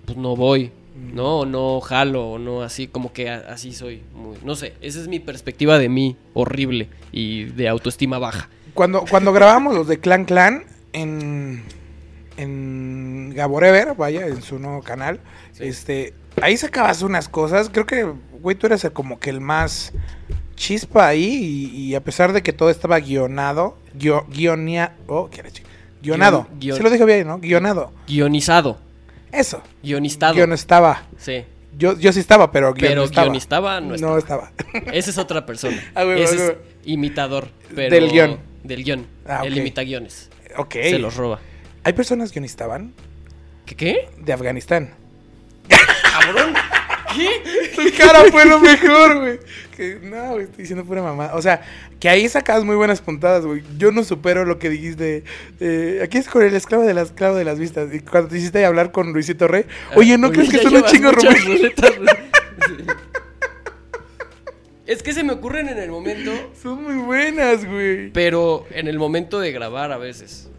pues no voy, ¿no? O no jalo, o no así, como que a- así soy. Muy, no sé, esa es mi perspectiva de mí, horrible y de autoestima baja. Cuando, cuando grabamos los de Clan Clan en, en Gaborever, vaya, en su nuevo canal, Sí. este, ahí sacabas unas cosas. Creo que, güey, tú eras el- como que el más chispa ahí y, y a pesar de que todo estaba guionado, guio, guionia, oh, qué guionado. Guion- guion- Se lo dije bien, ¿no? Guionado. Guionizado, Eso. guionistado. Guion estaba. Sí, Yo, yo sí estaba, pero guion pero estaba. guionistaba no No estaba. estaba. Esa es otra persona. Ah, huevo, Ese es imitador, pero... Del guion. Del guion. Ah, Él ok. imita guiones. ok. Se los roba. Hay personas guionistaban ¿Qué qué? de Afganistán. ¿Cabrón? ¿Qué? Tu cara fue lo mejor, güey. Que, no, güey, estoy diciendo pura mamá. O sea, que ahí sacabas muy buenas puntadas, güey. Yo no supero lo que dijiste. Eh, aquí es con el esclavo de las, esclavo de las vistas. Y cuando te hiciste hablar con Luisito Rey. Oye, ¿no crees que son un chingo. Es que se me ocurren en el momento, Son muy buenas, güey. pero en el momento de grabar a veces.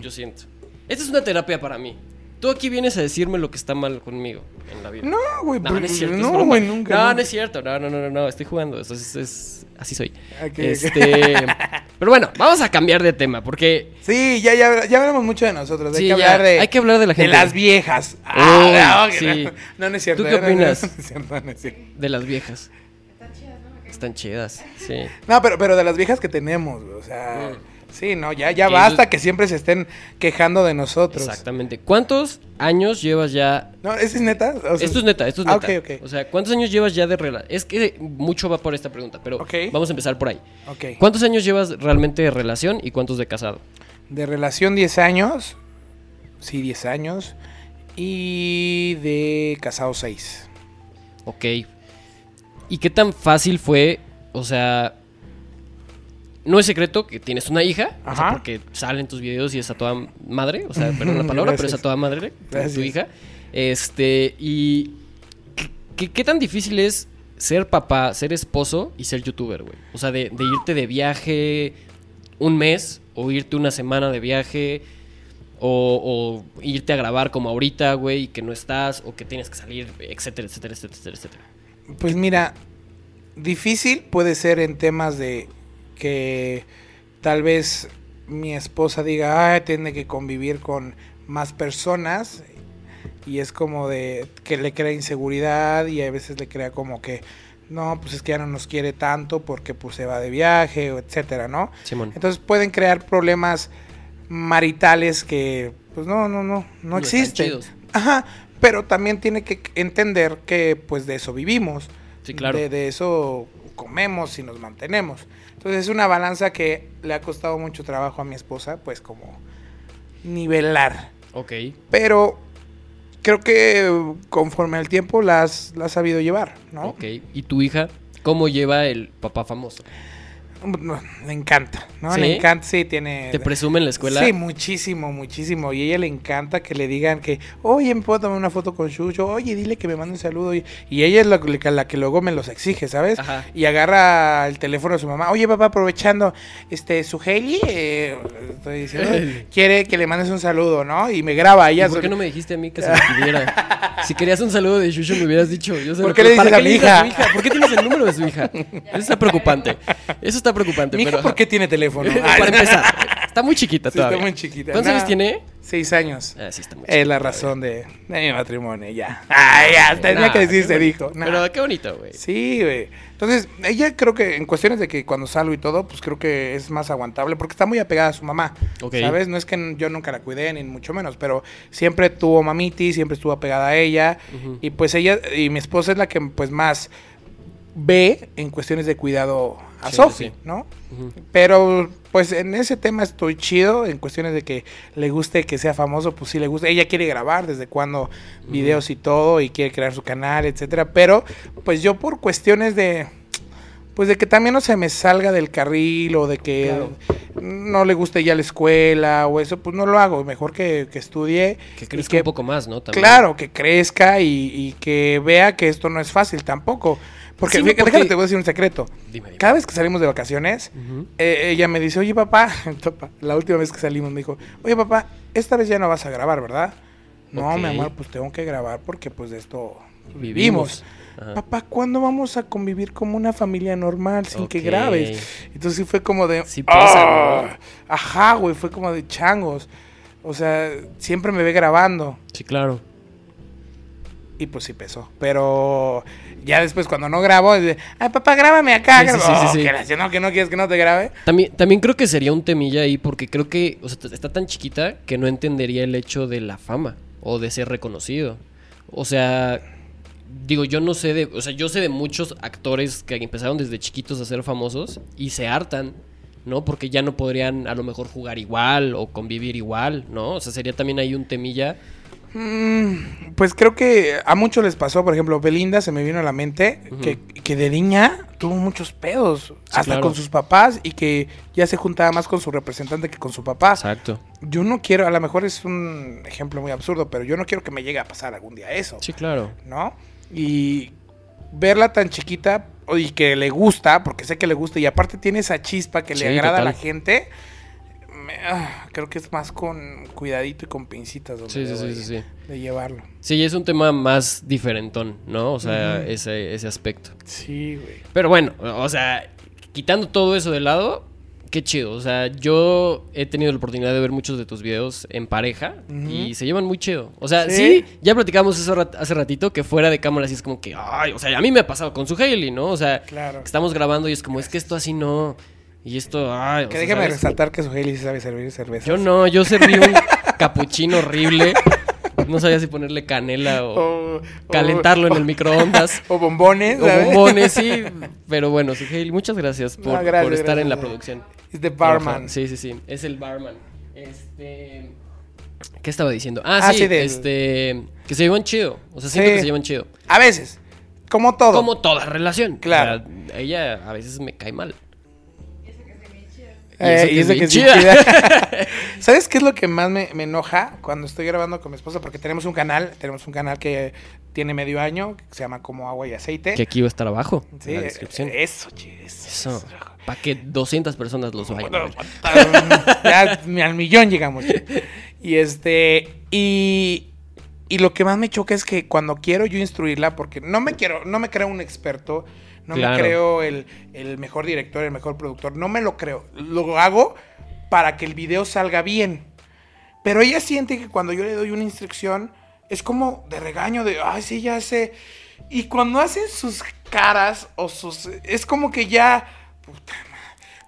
Yo siento. Esta es una terapia para mí. Tú aquí vienes a decirme lo que está mal conmigo en la vida. No, güey. No, pero- no es cierto. No, güey, nunca. No, no es cierto. No, no, no, no, no. Estoy jugando. Eso es, es- así soy. Este. Pero bueno, vamos a cambiar de tema porque. Sí, ya, ya, ya hablamos mucho de nosotros. Hay Sí, que ya, hablar de. hay que hablar de la gente. las viejas. Ah, no, sí. no, no, es cierto. ¿Tú qué no, no, opinas? No, es cierto, no es cierto. De las viejas. Están chidas, ¿no? Están chidas, sí. No, pero, pero de las viejas que tenemos, güey, o sea, Sí, no, ya, ya Que basta eso- que siempre se estén quejando de nosotros. Exactamente. ¿Cuántos años llevas ya No, ¿ese es neta? O sea, esto es neta, esto es ah, neta. ok, ok. O sea, ¿cuántos años llevas ya de relación? Es que mucho va por esta pregunta, pero vamos a empezar por ahí. Ok. ¿Cuántos años llevas realmente de relación y cuántos de casado? De relación 10 años. Sí, 10 años. Y de casado 6. Ok. ¿Y qué tan fácil fue? O sea, no es secreto que tienes una hija, o sea, Ajá. porque salen tus videos y es a toda madre, o sea, perdón la palabra, pero es a toda madre tu- hija. Este, y ¿qué, tan difícil es ser papá, ser esposo y ser youtuber, güey? O sea, de, de irte de viaje un mes o irte una semana de viaje o, o irte a grabar como ahorita, güey, y que no estás o que tienes que salir, etcétera, etcétera, etcétera, etcétera. Pues mira, difícil puede ser en temas de que tal vez mi esposa diga, ah, tiene que convivir con más personas y es como de que le crea inseguridad y a veces le crea como que no, pues es que ya no nos quiere tanto porque pues se va de viaje etcétera, ¿no? Simón. Entonces pueden crear problemas maritales que pues no, no, no, no existen. Ajá, pero también tiene que entender que pues de eso vivimos. Sí, claro. De, de eso comemos y nos mantenemos. Entonces es una balanza que le ha costado mucho trabajo a mi esposa, pues como nivelar. Ok. Pero creo que conforme al tiempo la has, la has sabido llevar, ¿no? Ok. ¿Y tu hija cómo lleva el papá famoso? Le encanta, ¿no? ¿Sí? Le encanta, sí, tiene... ¿Te presume en la escuela? Sí, muchísimo, muchísimo. Y a ella le encanta que le digan que, oye, me puedo tomar una foto con Chucho, oye, dile que me mande un saludo. Y, y ella es la, que- la que luego me los exige, ¿sabes? Ajá. Y agarra el teléfono de su mamá, oye, papá, aprovechando, este, su Heli, eh, estoy diciendo, quiere que le mandes un saludo, ¿no? Y me graba ¿Y ella. por qué no me dijiste a mí que se lo pidiera? si querías un saludo de Shusho me hubieras dicho. Yo sé ¿Por lo qué le ¿para dices a qué mi a hija? su ¿Por qué tienes el número de su hija? Eso está preocupante. Eso está preocupante. Mi hija, pero, ¿por qué tiene teléfono? Para empezar, está muy chiquita Sí, está todavía. muy chiquita. ¿Cuántos años tiene? Seis años. Ah, sí, está muy Es la chiquita razón de, de mi matrimonio, ya. Ay, ya, tenía Nah, que decir, se bonito. dijo. Nah. Pero qué bonito, güey. Sí, güey. Entonces, ella creo que en cuestiones de que cuando salgo y todo, pues creo que es más aguantable porque está muy apegada a su mamá. Ok. ¿Sabes? No es que yo nunca la cuidé, ni mucho menos, pero siempre tuvo mamiti, siempre estuvo apegada a ella. Y pues ella, y mi esposa es la que pues más ve en cuestiones de cuidado a Sí, sí. ¿no? Pero pues en ese tema estoy chido, en cuestiones de que le guste que sea famoso, pues sí le gusta. Ella quiere grabar desde cuando videos y todo y quiere crear su canal, etcétera, pero pues yo por cuestiones de pues de que también no se me salga del carril o de que Claro. no le guste ya la escuela o eso, pues no lo hago, mejor que, que estudie Que crezca un poco más, ¿no? También. Claro, que crezca y, y que vea que esto no es fácil tampoco. Porque, Sí, porque- déjame, te voy a decir un secreto. Dime, dime. Cada vez que salimos de vacaciones, eh, ella me dice, oye papá, la última vez que salimos me dijo, oye papá, esta vez ya no vas a grabar, ¿verdad? No, mi amor, pues tengo que grabar porque pues de esto Vivimos. Papá, ¿cuándo vamos a convivir como una familia normal sin que grabes? Entonces sí fue como de... Sí pesa, "Ah". ¿no? Ajá, güey, fue como de changos. O sea, siempre me ve grabando. Sí, claro. Y pues sí pesó. Pero ya después cuando no grabo, de, ay papá, grábame acá. Sí, grabo". sí, sí, "Oh, que no, que no quieres que no te grabe. También, también creo que sería un temilla ahí porque creo que o sea, está tan chiquita que no entendería el hecho de la fama o de ser reconocido. O sea, digo, yo no sé de, o sea, yo sé de muchos actores que empezaron desde chiquitos a ser famosos y se hartan, ¿no? Porque ya no podrían a lo mejor jugar igual o convivir igual, ¿no? O sea, sería también ahí un temilla. Mm, pues creo que a muchos les pasó, por ejemplo, Belinda se me vino a la mente que, que de niña tuvo muchos pedos, hasta claro. con sus papás y que ya se juntaba más con su representante que con su papá. Exacto. Yo no quiero, a lo mejor es un ejemplo muy absurdo, pero yo no quiero que me llegue a pasar algún día eso. Sí, claro. ¿no? Y verla tan chiquita y que le gusta, porque sé que le gusta y aparte tiene esa chispa que Sí, le agrada a la gente, me- ah, creo que es más con cuidadito y con pincitas Sí, sí, sí, de, sí, de llevarlo. Sí, es un tema más diferentón, ¿no? O sea, ese, ese aspecto. Sí, güey. Pero bueno, o sea, quitando todo eso de lado, qué chido. O sea, yo he tenido la oportunidad de ver muchos de tus videos en pareja y se llevan muy chido. O sea, sí, ¿Sí? ya platicamos eso rat- hace ratito que fuera de cámara así es como que, ay, o sea, a mí me ha pasado con su Hailey, ¿no? O sea, Claro. estamos grabando y es como, es que esto así no. Y esto, ay, Que ¿sabes? resaltar que su sí sabe servir cerveza. Yo no, yo serví un capuchino horrible. No sabía si ponerle canela o O, calentarlo en el microondas. O bombones, O ¿sabes? bombones, sí. Pero bueno, Suheil, muchas gracias por, No, gracias, por estar en la producción. Es de barman. Sí, sí, sí. Es el barman. Este. ¿Qué estaba diciendo? Ah, Ah, sí, sí, este. Que se llevan chido. O sea, siento Sí. que se llevan chido. A veces. Como todo. Como toda relación. Claro. O sea, ella a veces me cae mal. Eh, Y eso que es chida. ¿Sabes qué es lo que más me, me enoja cuando estoy grabando con mi esposa? Porque tenemos un canal, tenemos un canal que tiene medio año, que se llama Como Agua y Aceite. Que aquí va a estar abajo. Sí, en la descripción. eso, che, eso. Eso. Para que 200 personas los vayan ya al millón llegamos. Y este, y, y lo que más me choca es que cuando quiero yo instruirla, porque no me quiero, no me creo un experto, no Claro. me creo el, el mejor director, el mejor productor, no me lo creo. Lo hago para que el video salga bien. Pero ella siente que cuando yo le doy una instrucción, es como de regaño, de, ay, sí, ya sé. Y cuando hacen sus caras o sus... Es como que ya... Puta.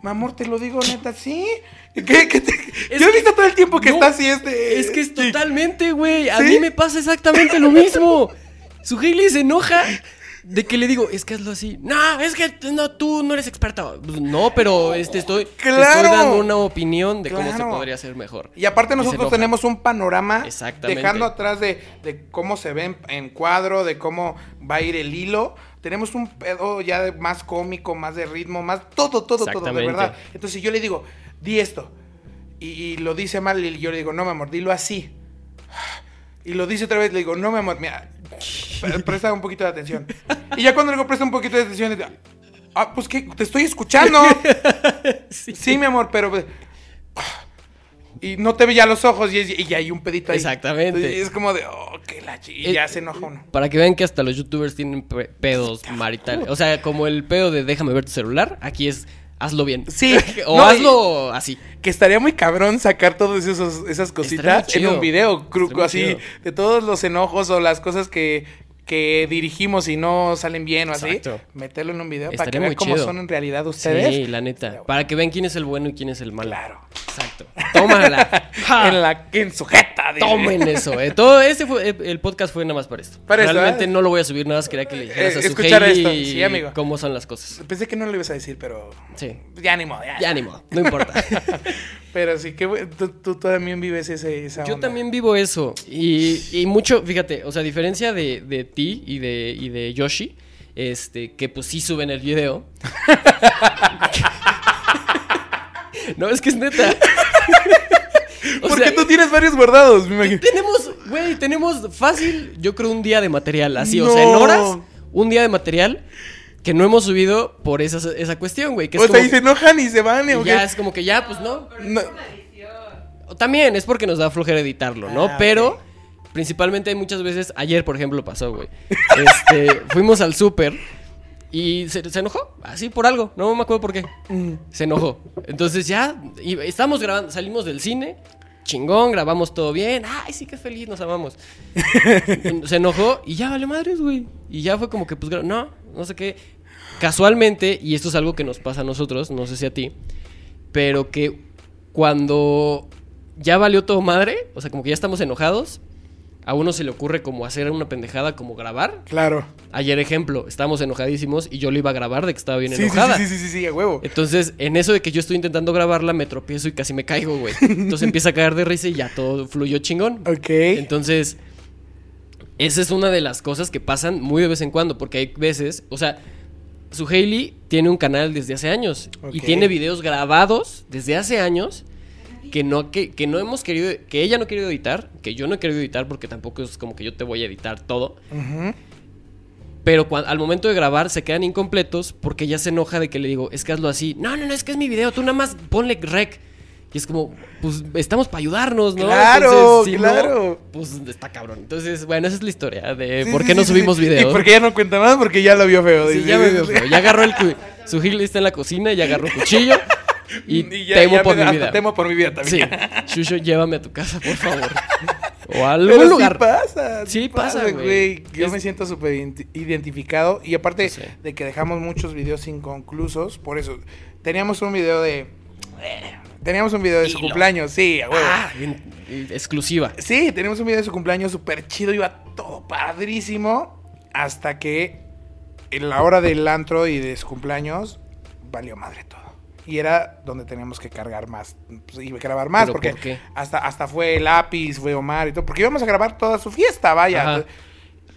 Mi amor, te lo digo neta, ¿sí? ¿Qué, qué te- Es yo he visto todo el tiempo que No, está así este... Es que es totalmente, güey. A ¿Sí? mí me pasa exactamente lo mismo. Su se enoja de que le digo, es que hazlo así. No, es que no, tú no eres experta. Pues, No, pero este, estoy, te Claro. estoy dando una opinión de cómo se podría hacer mejor. Y aparte nosotros tenemos un panorama dejando atrás de, de cómo se ve en, en cuadro, de cómo va a ir el hilo. Tenemos un pedo ya de- más cómico, más de ritmo, más todo, todo, todo, de verdad. Entonces yo le digo, di esto. Y, y lo dice mal y yo le digo, no, mi amor, dilo así. Y lo dice otra vez, le digo, no, mi amor, mira, presta un poquito de atención. Y ya cuando le digo, presta un poquito de atención, ah, pues que te estoy escuchando. sí. mi amor, pero... pues, Y no te veía los ojos y, es- y ya hay un pedito ahí. Exactamente. Y es como de, oh, la Y Eh, ya se enoja uno. Para que vean que hasta los youtubers tienen pe- pedos maritales. O sea, como el pedo de déjame ver tu celular, aquí es hazlo bien. Sí. o No, hazlo así. Que estaría muy cabrón sacar todas esos, esas cositas en un video, cru- Estaría muy así, chido. de todos los enojos o las cosas que, que dirigimos y no salen bien o así. Exacto. Meterlo en un video para que vean cómo chido. son en realidad ustedes. Sí, la neta. Para que vean quién es el bueno y quién es el malo. Claro. Exacto. Tómala. En la en sujeta. Tomen eso, eh. Todo este fue, eh, el podcast fue nada más para esto. Para Realmente ¿eh? no lo voy a subir, nada más quería que le dijeras Eh, a su escuchar esto. Sí, amigo. cómo son las cosas. Pensé que no lo ibas a decir, pero Sí. ya ni modo, ya. Ya ni modo, no importa. Pero sí, que tú, tú también vives ese, esa Yo onda. también vivo eso. Y, y mucho, fíjate, o sea, a diferencia de, de ti y de, y de Yoshi, este, que pues sí suben el video. no, es que es neta. O Porque sea, tú tienes varios guardados, me imagino. tenemos, güey, tenemos fácil, yo creo, un día de material así. O sea, en horas, un día de material que no hemos subido por esa, esa cuestión, güey. Que es O sea, como- y se enojan y se van, ¿o y ya qué? es como que ya, pues no. No. También es porque nos da flojera editarlo, ¿no? Ah, Pero principalmente muchas veces, ayer por ejemplo pasó, güey. Este, fuimos al súper y se, se enojó, así por algo, no me acuerdo por qué. Mm. Se enojó. Entonces ya, y estábamos grabando, salimos del cine, chingón, grabamos todo bien, ay, sí que feliz, nos amamos. se enojó y ya vale madres, güey. Y ya fue como que, pues, no, no sé qué. Casualmente, y esto es algo que nos pasa a nosotros, no sé si a ti, pero que cuando ya valió todo madre, o sea, como que ya estamos enojados, a uno se le ocurre como hacer una pendejada como grabar. Claro. Ayer ejemplo, estábamos enojadísimos y yo lo iba a grabar de que estaba bien Sí, sí, enojada. sí, sí, sí, sí, a huevo. Entonces, en eso de que yo estoy intentando grabarla, me tropiezo y casi me caigo, güey. Entonces empieza a caer de risa y ya todo fluyó chingón. Ok. Entonces, esa es una de las cosas que pasan muy de vez en cuando, porque hay veces, o sea, su Hailey tiene un canal desde hace años y tiene videos grabados desde hace años que no, que, que no hemos querido, que ella no ha querido editar, que yo no he querido editar porque tampoco es como que yo te voy a editar todo. Ujú. Pero al momento de grabar se quedan incompletos porque ella se enoja de que le digo, es que hazlo así. No, no, no, es que es mi video, tú nada más ponle rec. Y es como, pues estamos para ayudarnos, ¿no? Claro, si no, claro. pues está cabrón. Entonces, bueno, esa es la historia de Sí, por sí, qué no sí, subimos videos. Y porque ya no cuenta más, porque ya lo vio feo. Sí, ya me veo feo. Ya agarró el su Hailey está en la cocina, ya agarró cuchillo. Y, ya- temo ya por me- mi vida. Temo por mi vida Sí, también. Shusho, llévame a tu casa, por favor. o a algún Pero lugar. Sí pasa. Sí pasa, güey. Yo Es- me siento súper identi- identificado. Y aparte Sí. de que dejamos muchos videos inconclusos, por eso teníamos un video de. teníamos un video de su cumpleaños, sí, a huevo. Ah, eh, exclusiva. Sí, tenemos un video de su cumpleaños súper chido, iba todo padrísimo. Hasta que en la hora del antro y de su cumpleaños valió madre todo. Y era donde teníamos que cargar más pues, y grabar más. ¿Pero porque por? Hasta, hasta fue lápiz, fue Omar y todo. Porque íbamos a grabar toda su fiesta, vaya. Ajá.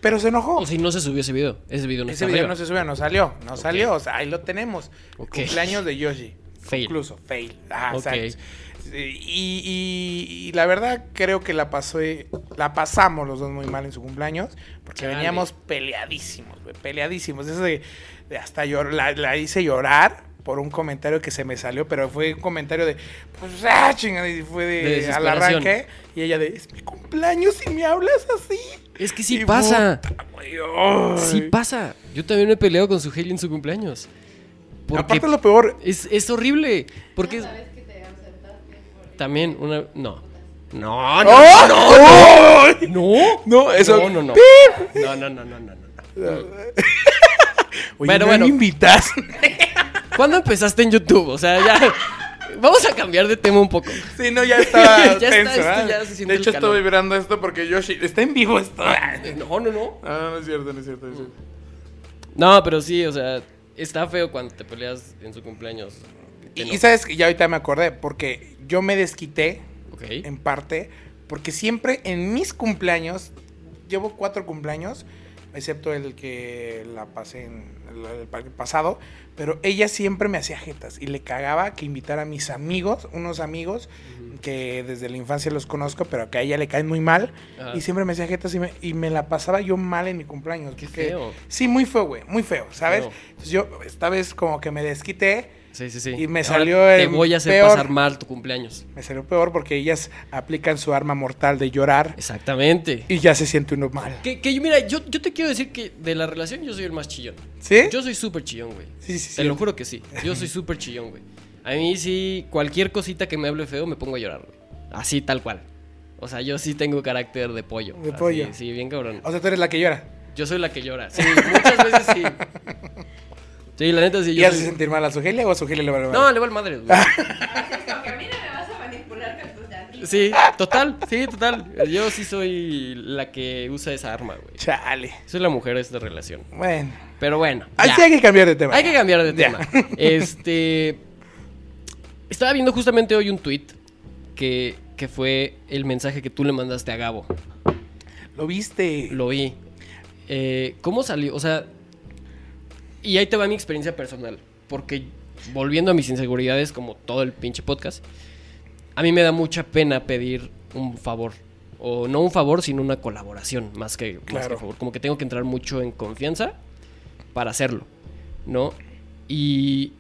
Pero se enojó. O si no se subió ese video. Ese video no Ese video no se subió, no salió. No salió, o sea, ahí lo tenemos. Cumpleaños de Yoshi. Fail. Incluso, fail. Ah, Ok. exacto. Y, y- y la verdad creo que la pasé, la pasamos los dos muy mal en su cumpleaños, porque veníamos peleadísimos, peleadísimos. Eso de, de hasta llor, la, la hice llorar por un comentario que se me salió, pero fue un comentario de, pues, ah, chingada, y fue De de, al arranque, y ella de, es mi cumpleaños y me hablas así. Es que sí Y pasa. puta. Sí pasa. Yo también me he peleado con su Hailey en su cumpleaños. Porque Aparte lo peor, es, es horrible. Porque Una vez que te por- también una... No. No, no, ¡Oh! ¡Oh! no. No, eso. No, no, no. No, no, no, no, no, no. Oye, Pero no bueno. me invitas. ¿Cuándo empezaste en YouTube? O sea, ya... Vamos a cambiar de tema un poco. Sí, no, ya está Ya está, tenso. esto ya se siente de hecho, estoy vibrando esto porque Yoshi. Está en vivo esto. No, no, no. Ah, no es cierto, no es cierto. no es cierto. No, pero sí, o sea, está feo cuando te peleas en su cumpleaños. Y, no. sabes que ya ahorita me acordé, porque yo me desquité, Ok. en parte, porque siempre en mis cumpleaños, llevo cuatro cumpleaños, excepto el que la pasé en el, el pa- pasado, pero ella siempre me hacía jetas y le cagaba que invitara a mis amigos, unos amigos que desde la infancia los conozco, pero que a ella le caen muy mal, y siempre me hacía jetas y me, y me la pasaba yo mal en mi cumpleaños. Qué porque- feo. Sí, muy feo, güey, muy feo, ¿sabes? Feo. Entonces yo esta vez como que me desquité. Sí, sí, sí. Y me Ahora salió Te el voy a hacer peor. pasar mal tu cumpleaños. Me salió peor porque ellas aplican su arma mortal de llorar Exactamente. y ya se siente uno mal. Que, que yo, mira, yo, yo te quiero decir que de la relación yo soy el más chillón. ¿Sí? Yo soy súper chillón, güey. Sí, sí, Te sí. lo juro que sí. Yo soy súper chillón, güey. A mí sí, cualquier cosita que me hable feo me pongo a llorar, güey. Así, tal cual. O sea, yo sí tengo carácter de pollo. De Así, pollo. Sí, bien cabrón. O sea, tú eres la que llora. Yo soy la que llora. Sí, muchas veces sí. Sí, la neta sí. ¿Y Yo haces soy- sentir mal a Sugelia o a Sugelia le va a No, le va al madre, güey. Porque a mí no me vas a manipular con tus. Sí, total, sí, total. Yo sí soy la que usa esa arma, güey. Chale. Soy la mujer de esta relación. Bueno. Pero bueno. Ahí sí hay que cambiar de tema. Hay que cambiar de Ya. tema. Este. Estaba viendo justamente hoy un tweet que, que fue el mensaje que tú le mandaste a Gabo. Lo viste. Lo vi. Eh, ¿Cómo salió? O sea. Y ahí te va mi experiencia personal. Porque volviendo a mis inseguridades, como todo el pinche podcast, a mí me da mucha pena pedir un favor. O no un favor, sino una colaboración, más que, más que Claro. favor. Como que tengo que entrar mucho en confianza para hacerlo, ¿no? Y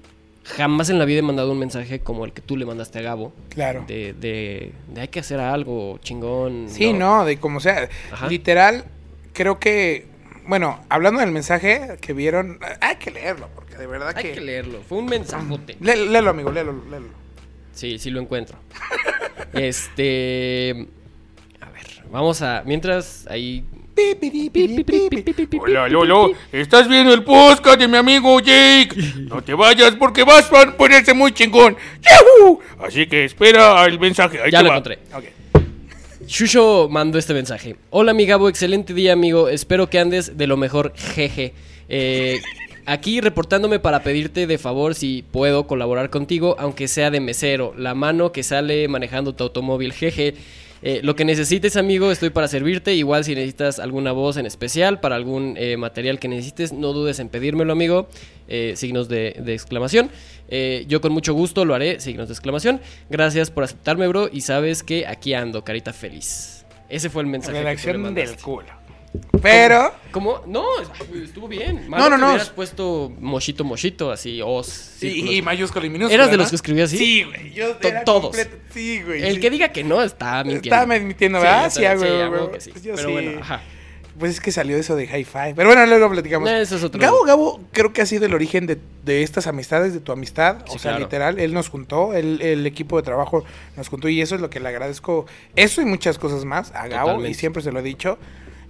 jamás en la vida he mandado un mensaje como el que tú le mandaste a Gabo. Claro. De, de, de hay que hacer algo chingón. Sí, no, de como sea. Ajá. Literal, creo que. Bueno, hablando del mensaje que vieron, hay que leerlo, porque de verdad Hay que. que leerlo. Fue un mensajote. Lé- léelo, amigo, léelo, léelo. Sí, sí lo encuentro. este. A ver, vamos a. Mientras ahí. Hola, Lolo. ¿Estás viendo el podcast de mi amigo Jake? No te vayas porque vas a ponerse muy chingón. ¡Yahoo! Así que espera el mensaje. Ahí Ya te lo va. encontré. Ok. Shusho mandó este mensaje. Hola, mi Gabo, excelente día, amigo. Espero que andes de lo mejor, jeje. Eh, aquí reportándome para pedirte de favor si puedo colaborar contigo, aunque sea de mesero. La mano que sale manejando tu automóvil, jeje. Eh, lo que necesites, amigo, estoy para servirte. Igual si necesitas alguna voz en especial para algún eh, material que necesites, no dudes en pedírmelo, amigo. Eh, signos de, de exclamación. Eh, yo con mucho gusto lo haré, signos de exclamación. Gracias por aceptarme, bro. Y sabes que aquí ando, carita feliz. Ese fue el mensaje. que tú le Redacción del culo. Pero. ¿Cómo? No, estuvo bien. No, no, que no. hubieras puesto mochito, mochito, así, os. Sí, y mayúscula y minúscula. ¿Eras de ¿no? los que escribía así? Sí, güey. Yo era todos. completo- Sí, güey. El sí. que diga que no está mintiendo. Estaba mintiendo, ¿verdad? Sí, güey, sí, güey. sí. Yo Pero sí. bueno, ajá. Pues es que salió eso de hi-fi. Pero bueno, luego platicamos. No, eso es otro. Gabo, Gabo, creo que ha sido el origen de, de estas amistades, de tu amistad. Sí, o sea, claro. literal, él nos juntó, él- el equipo de trabajo nos juntó y eso es lo que le agradezco. Eso y muchas cosas más a Gabo, Totalmente. y siempre se lo he dicho.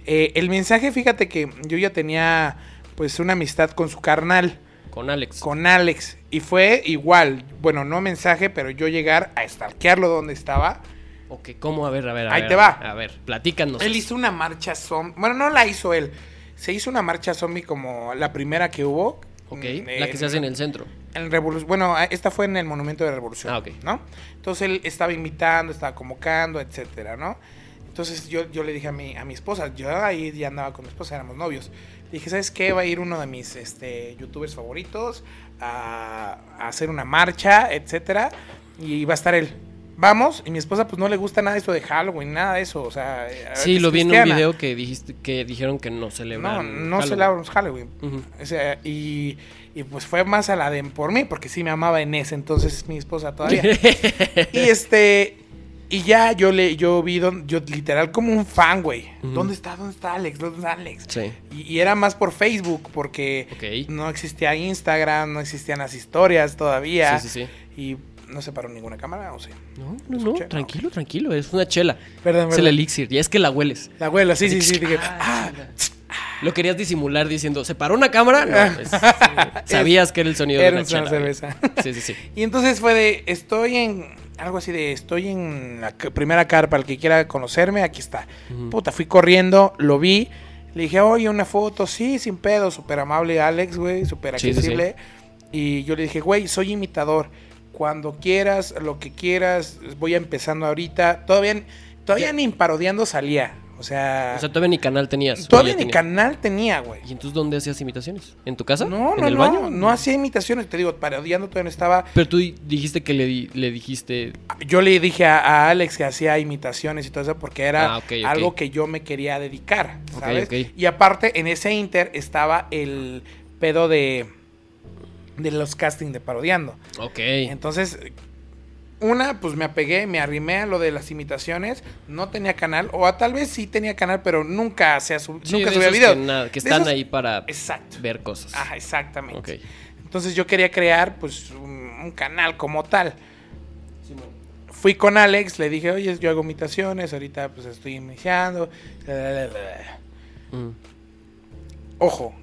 Eh, el mensaje, fíjate que yo ya tenía pues una amistad con su carnal, Con Alex. con Alex, y fue igual, bueno, no mensaje, pero yo llegar a stalkearlo donde estaba. Ok, ¿cómo? A ver, a ver, a Ahí ver. te va. A ver, platícanos. Él hizo una marcha zombie. Bueno, no la hizo él. Se hizo una marcha zombie como la primera que hubo. Ok, Mm, la que se hace en el centro. en Revolu- Bueno, esta fue en el Monumento de la Revolución. Ah, ok. ¿No? Entonces él estaba invitando, estaba convocando, etcétera, ¿no? Entonces yo, yo le dije a mi, a mi esposa, yo ahí ya andaba con mi esposa, éramos novios. Le dije, ¿sabes qué? Va a ir uno de mis este, youtubers favoritos a, a hacer una marcha, etcétera. Y va a estar él. Vamos, y mi esposa pues no le gusta nada eso de Halloween, nada de eso, o sea... Sí, lo vi en un video que dijiste que dijeron que no No, celebran. no celebramos Halloween. Ujú. O sea, y, y pues fue más a la de por mí, porque sí me amaba en ese entonces mi esposa todavía. y este, y ya yo le, yo vi, don- yo literal como un fan, güey. ¿Dónde está? ¿Dónde está Alex? ¿Dónde está Alex? Sí. Y, y era más por Facebook, porque no existía Instagram, no existían las historias todavía. Sí, sí, sí. Y no se paró ninguna cámara, o sí. No, no, no, Escuché, no. tranquilo, tranquilo, es una chela. Perdón, Es el elixir, y es que la hueles. La abuela, sí, sí, sí. dije, Ah, ah. Lo querías disimular diciendo, ¿se paró una cámara? No, pues, sabías que era el sonido era de una chela. cerveza. Sí, sí, sí. Y entonces fue de, estoy en, algo así de, estoy en la primera carpa, el que quiera conocerme, aquí está. Puta, fui corriendo, lo vi, le dije, oye, una foto, sí, sin pedo, súper amable Alex, güey, súper Sí, sí, accesible. Y yo le dije, güey, soy imitador, cuando quieras, lo que quieras, voy empezando ahorita. Todavía, todavía Ya. ni parodiando salía, o sea, O sea, todavía ni canal tenías. todavía ni canal tenía, güey. ¿Y entonces dónde hacías imitaciones? ¿En tu casa? No, ¿En no, el no, baño? no hacía imitaciones, te digo, parodiando todavía no estaba. Pero tú di- dijiste que le, le dijiste... Yo le dije a, a Alex que hacía imitaciones y todo eso porque era Ah, algo que yo me quería dedicar, Ok, ¿sabes? ok. Y aparte, en ese inter estaba el pedo de, de los castings de parodiando. Ok. Entonces, una, pues me apegué, me arrimé a lo de las imitaciones. No tenía canal, o a, tal vez sí tenía canal, pero nunca, se Sí, nunca subía esos videos. Que, nada- que están esos- ahí para Exacto. ver cosas. Ajá, exactamente. Entonces yo quería crear, pues, un, un canal como tal. Fui con Alex, le dije, oye, yo hago imitaciones, ahorita pues estoy iniciando. Mm. Ojo,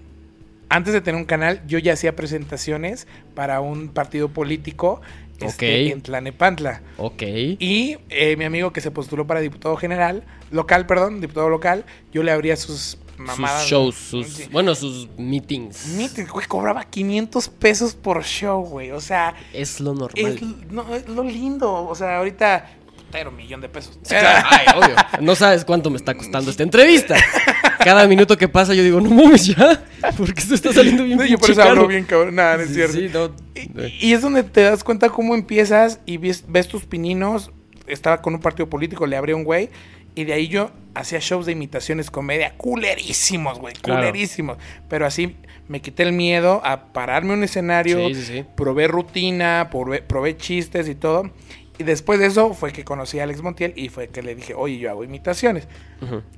antes de tener un canal, yo ya hacía presentaciones para un partido político este, Ok. en Tlanepantla. Ok. Y eh, mi amigo que se postuló para diputado general, local, perdón, diputado local, yo le abría sus mamadas. sus shows, sus... Sí. Bueno, sus meetings. Meeting, güey, cobraba 500 pesos por show, güey. O sea, Es lo normal. es, no, es lo lindo. O sea, ahorita, putero, millón de pesos. Sí, claro, ay, obvio. No sabes cuánto me está costando esta entrevista. Cada minuto que pasa yo digo, no mames ya, porque esto está saliendo bien No, yo por eso hablo bien cabrón. Nada, no es Sí, cierto. sí, no. Y, y es donde te das cuenta cómo empiezas y ves, ves tus pininos. Estaba con un partido político, le abrí a un güey. Y de ahí yo hacía shows de imitaciones, comedia, culerísimos, güey, Claro. culerísimos. Pero así me quité el miedo a pararme un escenario, Sí, sí, sí. probé rutina, probé, probé chistes y todo. Y después de eso fue que conocí a Alex Montiel y fue que le dije, oye, yo hago imitaciones.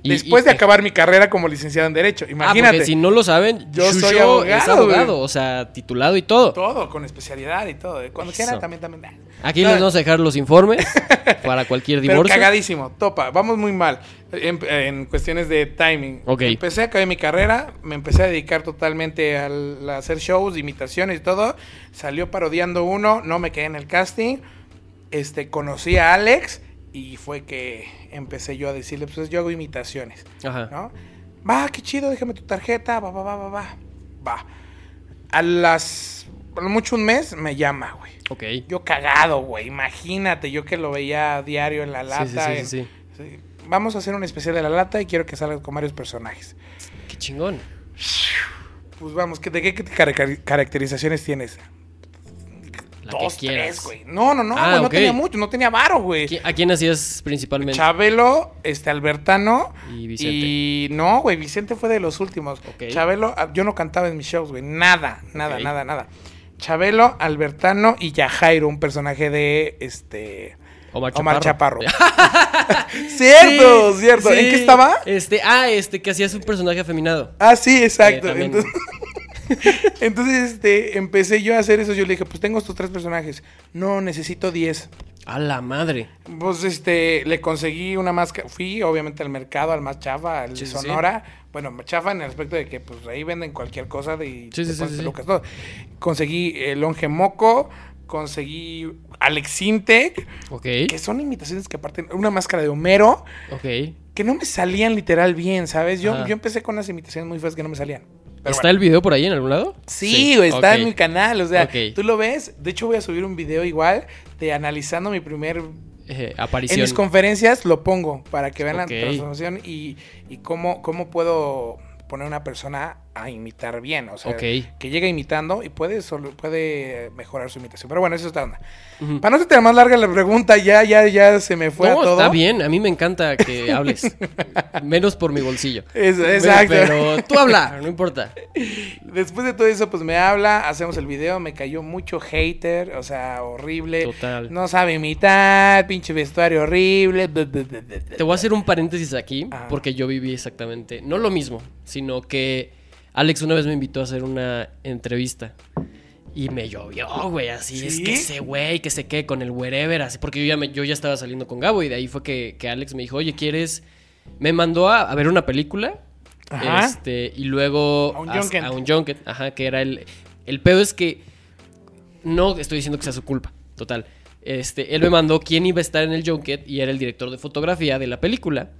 Después y- de acabar mi carrera como licenciado en Derecho, Ah, imagínate. porque si no lo saben, Yo Shusho soy abogado, es abogado, o sea, titulado y todo. Todo, con especialidad y todo. Cuando Eso. quiera también, también. Aquí No, les vamos a dejar los informes para cualquier Pero divorcio. cagadísimo, topa, vamos muy mal en, en cuestiones de timing. Ok. Empecé, acabé mi carrera, me empecé a dedicar totalmente al- a hacer shows, imitaciones y todo. Salió parodiando uno, no me quedé en el casting. Este, conocí a Alex y fue que empecé yo a decirle, pues yo hago imitaciones, Ajá. ¿no? Va, qué chido, déjame tu tarjeta, va, va, va, va, va. Va. A las, a lo mucho un mes, me llama, güey. Ok. Yo cagado, güey. Imagínate, yo que lo veía a diario en la lata. Sí, sí, sí, en- sí. Vamos a hacer un especial de la lata y quiero que salgas con varios personajes. Qué chingón. Pues vamos, ¿qué- ¿de qué cara- caracterizaciones tienes? La Dos, tres, güey. No, no, no, Ah, güey, no tenía mucho, no tenía varo, güey. ¿Qui- ¿A quién hacías principalmente? Chabelo, este, Albertano. Y Vicente. Y no, güey, Vicente fue de los últimos. Ok. Chabelo, ah, yo no cantaba en mis shows, güey. Nada, nada, nada, nada. Chabelo, Albertano y Yajairo, un personaje de este Omar Chaparro. Chaparro. cierto, Sí, cierto. ¿En qué estaba? Este, ah, este, que hacías un personaje afeminado. Ah, sí, exacto. Eh. Entonces, entonces, este, empecé yo a hacer eso. Yo le dije, pues tengo estos tres personajes. No, necesito 10. A la madre. Pues este, le conseguí una máscara. Fui, obviamente, al mercado, al más chafa, al Sí, de sí. Sonora. Bueno, chafa en el aspecto de que pues ahí venden cualquier cosa de Sí, pelucas, todo. Conseguí el Longe Moco, conseguí Alex Intec, Ok. que son imitaciones que aparte, una máscara de Homero, Ok. que no me salían literal bien, ¿sabes? Yo, yo empecé con unas imitaciones muy feas que no me salían. Pero ¿Está bueno. el video por ahí en algún lado? Sí, güey, está en mi canal, o sea, tú lo ves. De hecho, voy a subir un video igual de analizando mi primer Eh, En aparición. mis conferencias lo pongo para que vean la transformación y, y cómo, cómo puedo poner una persona a imitar bien. O sea, que llega imitando y puede, solo, puede mejorar su imitación. Pero bueno, eso está onda. Ujú. Para no ser más larga la pregunta, ya, ya, ya se me fue no, a todo. está bien. A mí me encanta que hables. Menos por mi bolsillo. Exacto. Pero tú habla, no importa. Después de todo eso, pues me habla, hacemos el video, me cayó mucho hater, o sea, horrible. Total. No sabe imitar, pinche vestuario horrible. Te voy a hacer un paréntesis aquí, porque yo viví exactamente, no lo mismo, sino que Alex una vez me invitó a hacer una entrevista. Y me llovió, güey, así es que ese güey, que se quede con el wherever, así, porque yo ya, me- yo ya estaba saliendo con Gabo y de ahí fue que, que Alex me dijo, oye, ¿quieres...? Me mandó a, a ver una película Ajá. este, y luego A un a- junket. a un junket, ajá, que era el... El pedo es que no estoy diciendo que sea su culpa, total. Este, él me mandó quién iba a estar en el junket y era el director de fotografía de la película.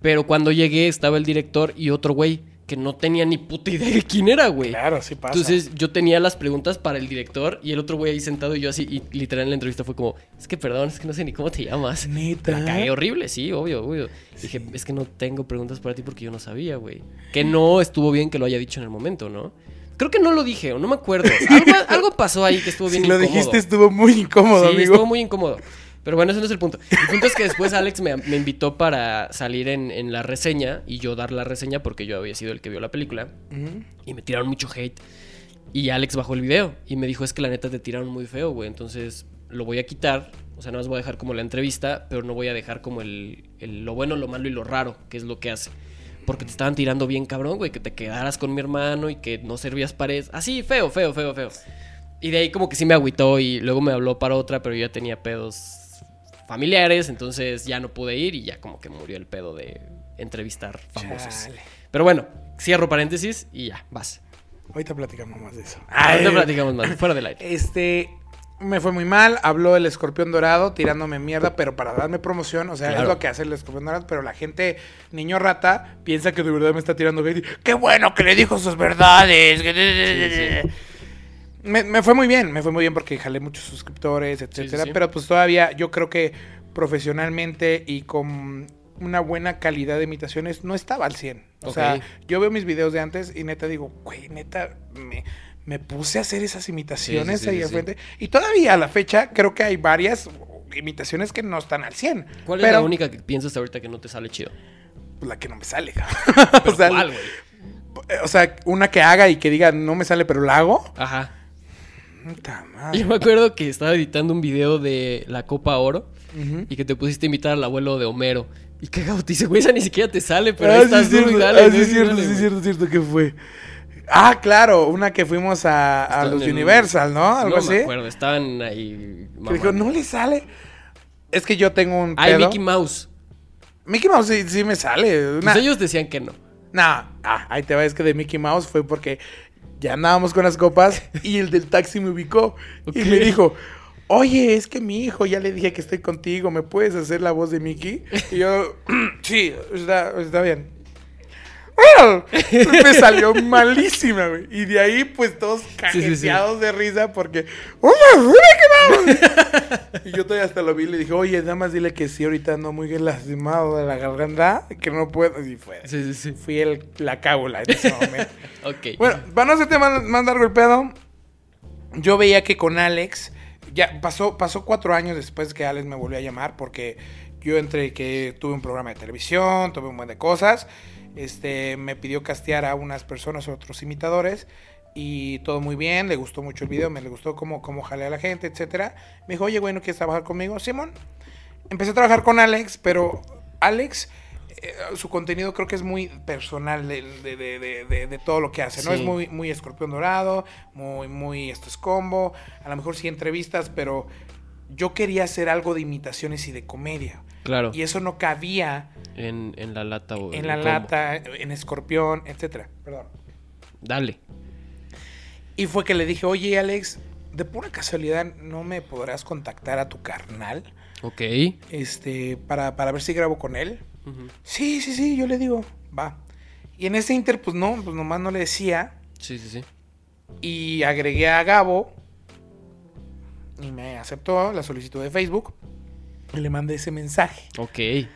Pero cuando llegué estaba el director y otro güey que no tenía ni puta idea de quién era, güey. Claro, sí pasa. Entonces yo tenía las preguntas para el director y el otro güey ahí sentado y yo así, y literal en la entrevista fue como, es que perdón, es que no sé ni cómo te llamas. Neta. La cagué horrible, sí, obvio, obvio. Dije, es que no tengo preguntas para ti porque yo no sabía, güey. Que no estuvo bien que lo haya dicho en el momento, ¿no? Creo que no lo dije, o no me acuerdo. Algo, algo pasó ahí que estuvo bien si lo incómodo. dijiste estuvo muy incómodo, sí, amigo. estuvo muy incómodo. Pero bueno, ese no es el punto. El punto es que después Alex me, me invitó para salir en, en la reseña y yo dar la reseña porque yo había sido el que vio la película y me tiraron mucho hate. Y Alex bajó el video y me dijo, es que la neta te tiraron muy feo, güey. Entonces lo voy a quitar. O sea, no más voy a dejar como la entrevista, pero no voy a dejar como el, el- lo bueno, lo malo y lo raro, que es lo que hace. Porque te estaban tirando bien cabrón, güey, que te quedaras con mi hermano y que no servías para eso. Así, feo, feo, feo, feo. Y de ahí como que sí me agüitó y luego me habló para otra, pero yo ya tenía pedos familiares, entonces ya no pude ir y ya como que murió el pedo de entrevistar famosos. Chale. Pero bueno, cierro paréntesis y ya, vas. Ahorita platicamos más de eso. Ahorita platicamos más, fuera del aire. Este, me fue muy mal. Habló el escorpión dorado tirándome mierda, pero para darme promoción. O sea, Claro. es lo que hace el escorpión dorado. Pero la gente, niño rata, piensa que de verdad me está tirando hate. ¡Qué bueno que le dijo sus verdades! Me, me fue muy bien, me fue muy bien porque jalé muchos suscriptores, etcétera. sí, sí. Pero pues todavía yo creo que profesionalmente y con una buena calidad de imitaciones no estaba al 100. O sea, yo veo mis videos de antes y neta digo, güey, neta, me, me puse a hacer esas imitaciones Sí, sí, sí, ahí al sí. frente. Y todavía a la fecha creo que hay varias imitaciones que no están al 100. ¿Cuál es la única que piensas ahorita que no te sale chido? pues, la que no me sale. cabrón. ¿Pero o, sea, cuál, o sea, una que haga y que diga, no me sale, pero la hago. Ajá. Yo me acuerdo que estaba editando un video de la Copa Oro Ujú. y que te pusiste a imitar al abuelo de Homero. Y cagado, te dice, güey, esa ni siquiera te sale, pero Ah, ahí sí, estás es duro y cierto, dale, ah, sí, es cierto, sí, cierto, cierto que fue. Ah, claro, una que fuimos a, a los Universal, ¿no? Algo no así. me acuerdo, estaban ahí. Que dijo, no le sale. Es que yo tengo un Ay, pedo. Mickey Mouse. Mickey Mouse sí, sí me sale. Una... Pues ellos decían que no. No, ah, ahí te va, es que de Mickey Mouse fue porque ya andábamos con las copas y el del taxi me ubicó y me dijo, oye, es que mi hijo, ya le dije que estoy contigo, ¿me puedes hacer la voz de Mickey? Y yo, sí, está, está bien. Me salió malísima, güey. Y de ahí, pues, todos sí, sí. cajeteados de risa porque... ¡Oh, Mouse! y yo todavía hasta lo vi y le dije, oye, nada más dile que sí, ahorita ando muy lastimado de la garganta, que no puedo. Y fue. Sí, sí, sí. Fui el, la cábula en ese momento. Ok. bueno, para no hacerte más, más largo el pedo, yo veía que con Alex, ya pasó, pasó cuatro años después que Alex me volvió a llamar, porque yo entre que tuve un programa de televisión, tuve un buen de cosas, este, me pidió castear a unas personas, otros imitadores, y todo muy bien, le gustó mucho el video, me le gustó cómo, cómo jalé a la gente, etcétera. Me dijo, oye, güey, ¿no quieres trabajar conmigo? Simón. empecé a trabajar con Alex, pero Alex, eh, su contenido creo que es muy personal de, de- de- de- de- de todo lo que hace, ¿no? Sí. Es muy, muy escorpión dorado, muy, muy esto es combo, a lo mejor sí entrevistas, pero yo quería hacer algo de imitaciones y de comedia. Claro. Y eso no cabía En, en la lata o en la lata, en escorpión, etcétera. Perdón. Dale. Y fue que le dije, oye Alex, de pura casualidad, ¿no me podrás contactar a tu carnal? Ok. Este, para, para ver si grabo con él. Sí, sí, sí, yo le digo, va. Y en ese inter, pues no, pues nomás no le decía. Sí, sí, sí. Y agregué a Gabo. Y me aceptó la solicitud de Facebook. Y le mandé ese mensaje. Ok.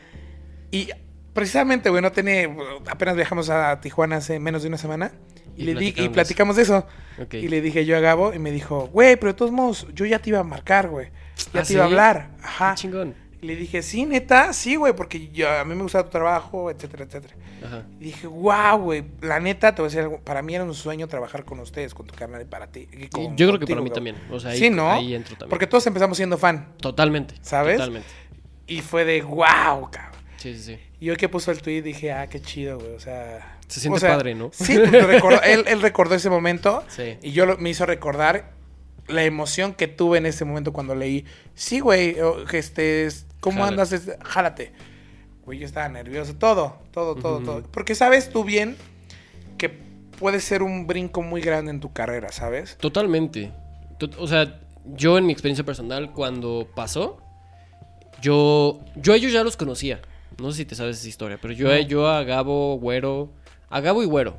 Y precisamente, güey, no tiene. Apenas viajamos a Tijuana hace menos de una semana. Y, Y le di, y platicamos de eso. Y le dije yo a Gabo y me dijo, güey, pero de todos modos, yo ya te iba a marcar, güey. Ya ¿Ah, te iba a hablar. Ajá. Qué chingón. Y le dije, sí, neta, sí, güey, porque yo, a mí me gusta tu trabajo, etcétera, etcétera. Ajá. Y dije, wow, güey, la neta, te voy a decir algo. Para mí era un sueño trabajar con ustedes, con tu carnal y para ti. y con- Yo creo que para mí Gabo. también. O sea, ahí, sí, ¿no? ahí entro también. Porque todos empezamos siendo fan. Totalmente. ¿Sabes? Totalmente. Y fue de, wow, cabrón. Sí, sí, sí. Y hoy que puso el tweet dije, ah, qué chido, güey. O sea. Se siente o sea, padre, ¿no? Sí, recordó- él, él recordó ese momento. Sí. Y yo lo- me hizo recordar la emoción que tuve en ese momento cuando leí. Sí, güey, este, ¿cómo Jálate. andas? Jálate. Güey, yo estaba nervioso. Todo, todo, todo, todo. Porque sabes tú bien que puede ser un brinco muy grande en tu carrera, ¿sabes? Totalmente. Tot- O sea, yo en mi experiencia personal, cuando pasó, yo, yo a ellos ya los conocía. No sé si te sabes esa historia, pero yo, a- yo a Gabo, Güero, a Gabo y Güero,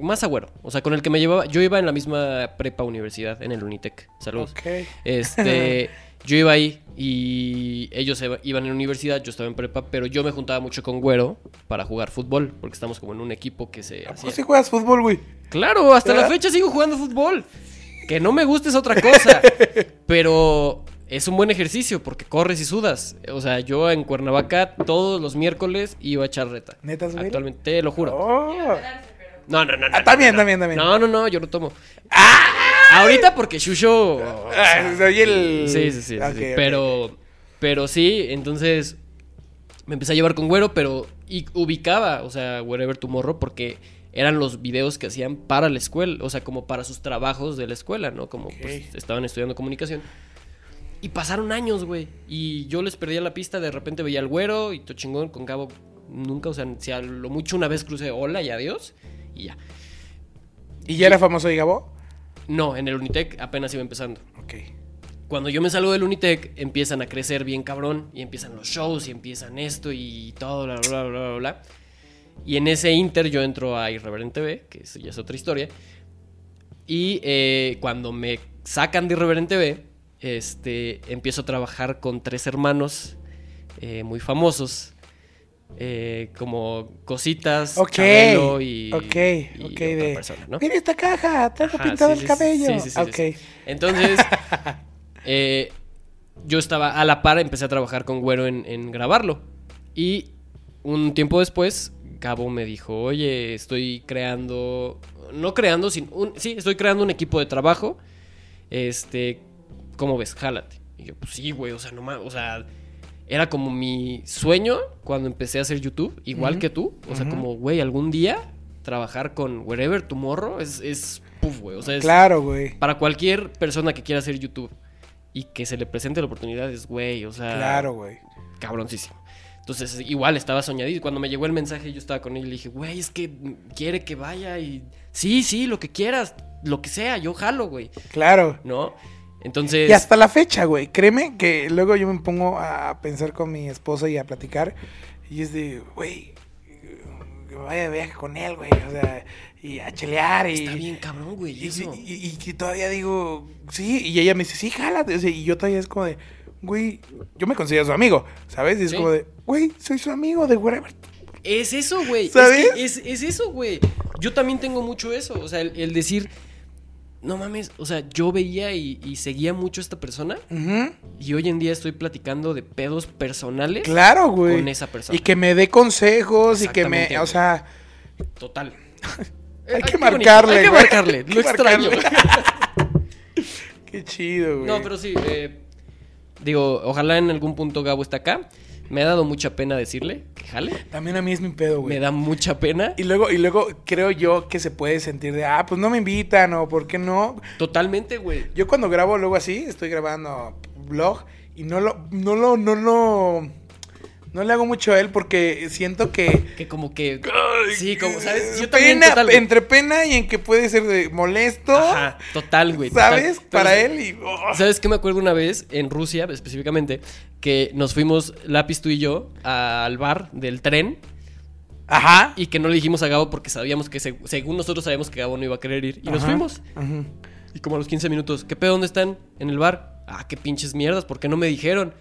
más a Güero, o sea, con el que me llevaba, yo iba en la misma prepa universidad, en el Unitec. Saludos. Ok. Este, yo iba ahí y ellos iban en universidad, yo estaba en prepa, pero yo me juntaba mucho con Güero para jugar fútbol, porque estamos como en un equipo que se ¿A hacía. sí juegas fútbol, güey? Claro, hasta la fecha sigo jugando fútbol. Que no me guste es otra cosa. pero es un buen ejercicio porque corres y sudas. O sea, yo en Cuernavaca todos los miércoles iba a echar reta. ¿Netas, güey? Actualmente, te lo juro. Oh. No, no, no. Ah, también, no. también, también. No, no, no, yo no tomo. Ahorita porque Shusho. Ah, soy el... Sí, sí, sí. Pero, pero sí, entonces me empecé a llevar con Güero, pero y ubicaba, o sea, Wherever Tomorrow, porque eran los videos que hacían para la escuela, o sea, como para sus trabajos de la escuela, ¿no? Como pues, estaban estudiando comunicación. Y pasaron años, güey. Y yo les perdía la pista, de repente veía al Güero y todo chingón con Gabo. Nunca, o sea, si a lo mucho una vez crucé hola y adiós, y ya. ¿Y ya era famoso y Gabo? No, en el Unitec apenas iba empezando. Ok. Cuando yo me salgo del Unitec, empiezan a crecer bien cabrón. Y empiezan los shows y empiezan esto y todo, bla, bla, bla, bla, bla. Y en ese inter yo entro a Irreverente TV, que eso ya es otra historia. Y eh, cuando me sacan de Irreverente V, este, empiezo a trabajar con tres hermanos eh, muy famosos. eh, como Cositas, Ok. Chabelo y, ok, y otra de... persona, ¿no? Mira esta caja, tengo Ajá, pintado sí, el cabello. sí, sí. Entonces, eh, yo estaba a la par, empecé a trabajar con Güero en, en grabarlo. Y un tiempo después, Gabo me dijo, oye, estoy creando, no creando, sin un, sí, estoy creando un equipo de trabajo. Este, ¿cómo ves? Jálate. Y yo, pues sí, güey, o sea, no o sea, era como mi sueño cuando empecé a hacer YouTube, igual Ujú. que tú. O sea, Ujú. como, güey, algún día trabajar con Wherever Tomorrow es, es puf, güey. O sea, es, Claro, güey. para cualquier persona que quiera hacer YouTube y que se le presente la oportunidad es, güey, o sea, Claro, güey. cabroncísimo. Entonces, igual estaba soñadito. Cuando me llegó el mensaje, yo estaba con él y le dije, güey, es que quiere que vaya y. Sí, sí, lo que quieras, lo que sea, yo jalo, güey. Claro. ¿No? Entonces. Y hasta la fecha, güey. Créeme que luego yo me pongo a pensar con mi esposa y a platicar. Y es de, güey, que vaya de viaje con él, güey. O sea, y a chelear y. Está bien cabrón, güey, Y, eso. y- y que todavía digo, sí. Y ella me dice, sí, jálate. O sea, y yo todavía es como de, güey, yo me considero su amigo, ¿sabes? Y es Sí. como de, güey, soy su amigo de whatever. Es eso, güey. Es, ¿Sabes? que es, es eso, güey. Yo también tengo mucho eso. O sea, el, el decir, no mames, o sea, yo veía y, y seguía mucho a esta persona. Y hoy en día estoy platicando de pedos personales. Claro, güey. Con esa persona. Y que me dé consejos y que me, o sea, Total. Hay Eh, que qué bonito. marcarle, Hay que marcarle. Hay que Lo extraño. marcarle. qué chido, güey. No, pero sí. eh, Digo, ojalá en algún punto Gabo está acá. Me ha dado mucha pena decirle que jale. También a mí es mi pedo, güey. Me da mucha pena. Y luego, y luego creo yo que se puede sentir de, ah, pues no me invitan o por qué no. Totalmente, güey. Yo cuando grabo luego así, estoy grabando vlog y no lo, no lo, no lo, no le hago mucho a él porque siento que... Que como que... Ay, Sí, como, ¿sabes? Yo pena, también, total, güey. entre pena y en que puede ser de molesto, Ajá, total, güey. ¿sabes? Para ¿sabes- él y... oh. ¿Sabes qué me acuerdo una vez en Rusia específicamente? Que nos fuimos, Lápiz tú y yo, al bar del tren Ajá. y que no le dijimos a Gabo porque sabíamos que, se- según nosotros sabíamos que Gabo no iba a querer ir. Y nos Ajá. fuimos. Ujú. Y como a los 15 minutos, ¿qué pedo? ¿Dónde están? En el bar. Ah, qué pinches mierdas, ¿por qué no me dijeron?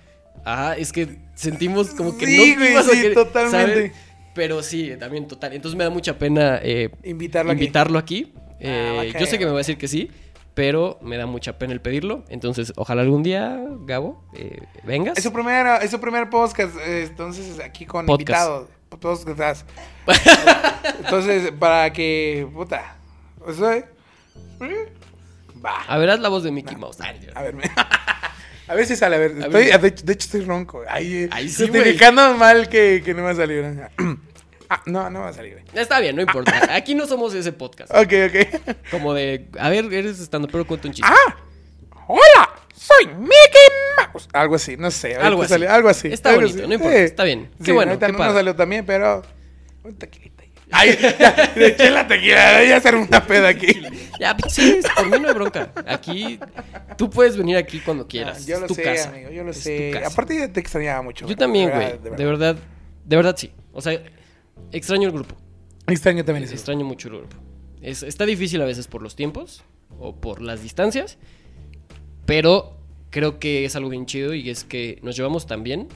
Ah, es que sentimos como que Sí, no güey, ibas a sí, querer, totalmente. ¿sabes? Pero sí, también total. Entonces me da mucha pena eh, Invitarlo aquí. invitarlo aquí. Ah, Eh, yo sé que me va a decir que sí, pero me da mucha pena el pedirlo. Entonces, ojalá algún día, Gabo, eh, vengas. Es su primera, es su primer podcast, eh, entonces aquí con invitados. Podcast. entonces, para que, puta, o sea, ¿eh? va. A ver, haz la voz de Mickey Mouse. Ay. A ver, me- a ver si sale, a ver, A estoy, ver. de, hecho, de hecho estoy ronco. Ahí, Ahí sí, justificando mal que, que no me va a salir. ah, no, no va a salir. Está bien, no importa. Aquí no somos ese podcast. Ok, ok. Como de, a ver, eres estando, pero cuento un chiste. ¡Ah! ¡Hola! ¡Soy Mickey Mouse! Algo así, no sé. Algo así. algo así. Está algo bonito, así. no importa, está bien. Qué bueno, qué no nos salió también, pero... Ay, ya, le eché la tequila, ya hacer una peda aquí. Ya, pues, sí, por mí no hay bronca. Aquí, tú puedes venir aquí cuando quieras. Ah, yo es lo tu sé, casa. amigo, yo lo Es sé. Aparte te extrañaba mucho. Yo también, de güey. De verdad, de verdad sí. O sea, extraño el grupo. Extraño también eso. Extraño mucho el grupo. Es- está difícil a veces por los tiempos o por las distancias, pero creo que es algo bien chido y es que nos llevamos tan bien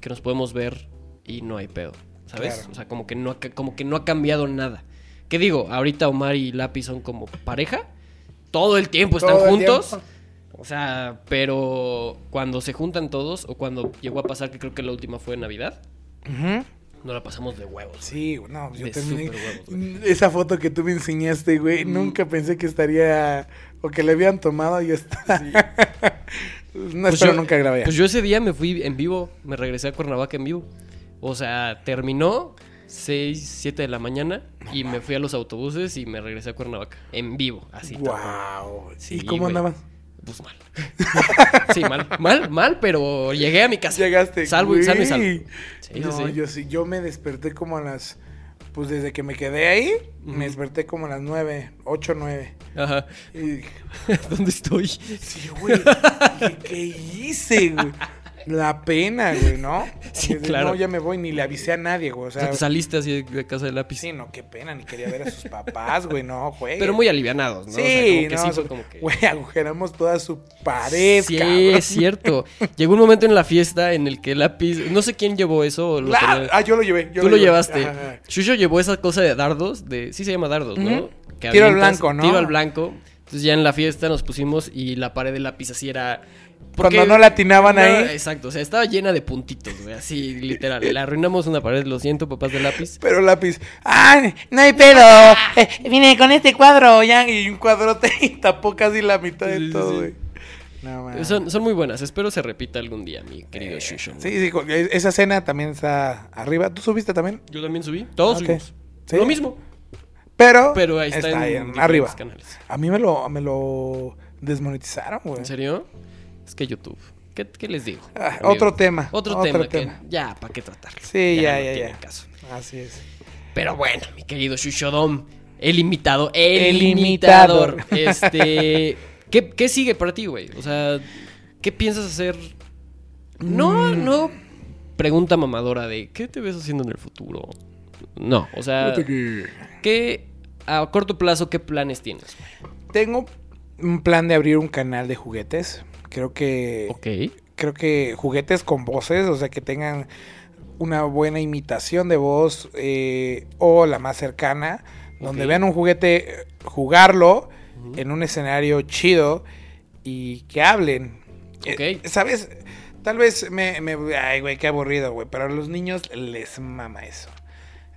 que nos podemos ver y no hay pedo, ¿sabes? Claro. O sea, como que, no como que no ha cambiado nada. ¿Qué digo? Ahorita Omar y Lápiz son como pareja. Todo el tiempo están el juntos. tiempo. O sea, pero cuando se juntan todos, o cuando llegó a pasar, que creo que la última fue en Navidad, Ujú. nos la pasamos de huevos. Sí, no, yo De también. huevos, Mm. Esa foto que tú me enseñaste, güey, nunca pensé que estaría. O que le habían tomado y está. no Pues espero yo- nunca grabé. Pues yo ese día me fui en vivo, me regresé a Cuernavaca en vivo. O sea, terminó 6, 7 de la mañana y me fui a los autobuses y me regresé a Cuernavaca en vivo, así. Wow. Sí, ¿Y cómo güey. andabas? Pues mal. sí, mal, mal, mal, pero llegué a mi casa. Llegaste. Salvo y salvo. Sí, no, sí, yo sí, yo me desperté como a las. Pues desde que me quedé ahí, me desperté como a las 9, 8, 9. Ajá. Y dije, ¿Dónde estoy? sí, güey. ¿Qué hice, güey? La pena, güey, ¿no? Sí, claro. No, ya me voy, ni le avisé a nadie, güey. O O sea, te saliste así de casa de lápiz. sí, no, qué pena, ni quería ver a sus papás, güey, no, güey. Pero muy alivianados, ¿no? Sí, O sea, como que no, sí fue como que... Güey, agujeramos toda su pared, Sí, cabrón. es cierto. Llegó un momento en la fiesta en el que lápiz, no sé quién llevó eso. lo tenía- ah, yo lo llevé. yo Tú lo llevé. llevaste. Ajá, ajá. Shusho llevó esa cosa de dardos, de sí se llama dardos, ¿no? Que Tiro al blanco, ¿no? Tiro al blanco. Entonces ya en la fiesta nos pusimos y la pared de lápiz así era... Cuando no le atinaban No, ahí. Exacto, o sea, estaba llena de puntitos, güey, así literal. Le arruinamos una pared, lo siento, papás de lápiz. Pero lápiz. ¡Ah! No hay pedo. Eh, vine con este cuadro. Ya. Y un cuadrote y tapó casi la mitad de Sí, todo, sí. güey. No. Son, son muy buenas, espero se repita algún día, mi querido Eh, Shusho. Sí, sí, con- e- esa cena también está arriba. ¿Tú subiste también? Yo también subí, todos subimos. ¿Sí? Lo mismo, Pero, pero ahí está, en diferentes arriba. canales. A mí me lo, me lo desmonetizaron, güey. ¿En serio? Es que YouTube. ¿Qué, qué les digo? Ah, otro tema, Otro, otro tema, tema. que ya, ¿para qué tratarlo? Sí, ya, no ya, tiene caso. Así es. Pero bueno, mi querido Shushodom, el imitado, el, El imitador. imitador. Este, ¿qué, ¿qué sigue para ti, güey? O sea, ¿qué piensas hacer? No, Mm. no pregunta mamadora de ¿qué te ves haciendo en el futuro? No, o sea, ¿qué a corto plazo qué planes tienes? Tengo un plan de abrir un canal de juguetes. Creo que creo que juguetes con voces, o sea, que tengan una buena imitación de voz eh, o la más cercana, donde vean un juguete, eh, jugarlo en un escenario chido y que hablen. Eh, ¿Sabes? Tal vez me, me- Ay, güey, qué aburrido, güey, pero a los niños les mama eso.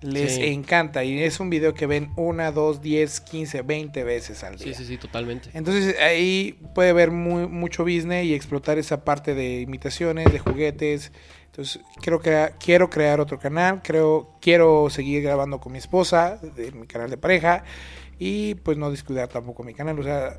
Les Sí. encanta y es un video que ven una, dos, diez, quince, veinte veces al día. Sí, sí, sí, totalmente. Entonces ahí puede ver muy- mucho business y explotar esa parte de imitaciones, de juguetes. Entonces quiero, crea- quiero crear otro canal, creo, quiero seguir grabando con mi esposa, de mi canal de pareja, y pues no descuidar tampoco mi canal. O sea,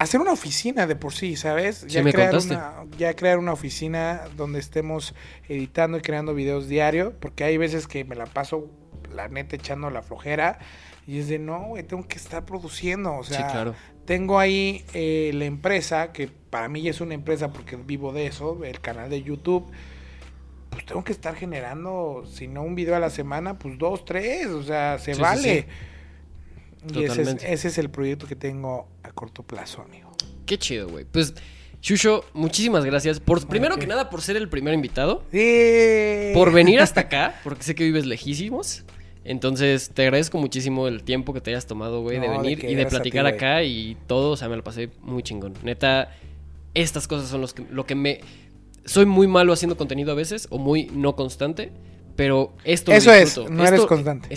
hacer una oficina de por sí, ¿sabes? Sí, me crear una, ya crear una oficina donde estemos editando y creando videos diario, porque hay veces que me la paso, la neta, echando la flojera. Y es de, no, güey, tengo que estar produciendo. O sea, sí, claro. tengo ahí eh, la empresa, que para mí ya es una empresa porque vivo de eso, el canal de YouTube. Pues tengo que estar generando, si no un video a la semana, pues dos, tres, o sea, se Sí, sí, vale. Y ese es, ese es el proyecto que tengo a corto plazo, amigo. Qué chido, güey. Pues, Shusho, muchísimas gracias. Por, primero que nada, por ser el primer invitado. Sí. Por venir hasta acá, porque sé que vives lejísimos. Entonces, te agradezco muchísimo el tiempo que te hayas tomado, güey, de No, de venir y de ti, platicar acá y todo. O sea, me lo pasé muy chingón. Neta, estas cosas son los que, lo que me... Soy muy malo haciendo contenido a veces, o muy no constante, pero esto lo Eso es, disfruto. no eres constante.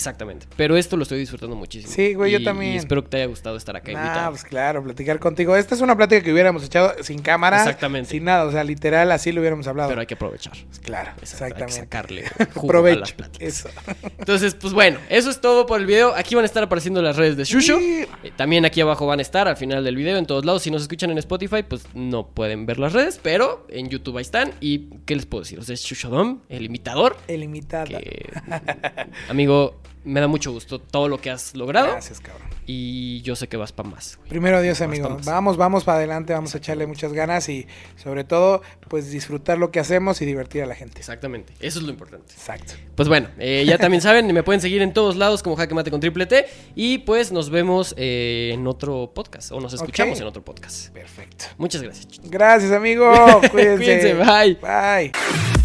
Pero pero esto lo estoy disfrutando muchísimo. Sí, güey, yo también. Y espero que te haya gustado estar acá Ah, pues claro, platicar contigo. Esta es una plática que hubiéramos echado sin cámara. Exactamente. Sin nada, o sea, literal, así lo hubiéramos hablado. Pero hay que aprovechar. Pues claro, Exacto, hay que exactamente. sacarle jugo a las pláticas. Eso. Entonces, pues bueno, eso es todo por el video. Aquí van a estar apareciendo las redes de Shusho. Sí. Eh, También aquí abajo van a estar al final del video en todos lados. Si nos escuchan en Spotify, pues no pueden ver las redes, pero en YouTube ahí están. ¿Y qué les puedo decir? O sea, es Shushodom, el imitador. El Que, amigo, me da mucho gusto todo lo que has logrado. Gracias, cabrón. Y yo sé que vas para más. güey. Primero Dios, Vas amigo. Vamos, vamos para adelante, vamos a echarle muchas ganas y sobre todo, pues disfrutar lo que hacemos y divertir a la gente. Exactamente, eso es lo importante. Exacto. Pues bueno, eh, ya también saben, me pueden seguir en todos lados como Jaque Mate con Triple T. Y pues nos vemos eh, en otro podcast, o nos escuchamos en otro podcast. Perfecto. Muchas gracias. Gracias, amigo. Cuídense. Cuídense, bye. Bye.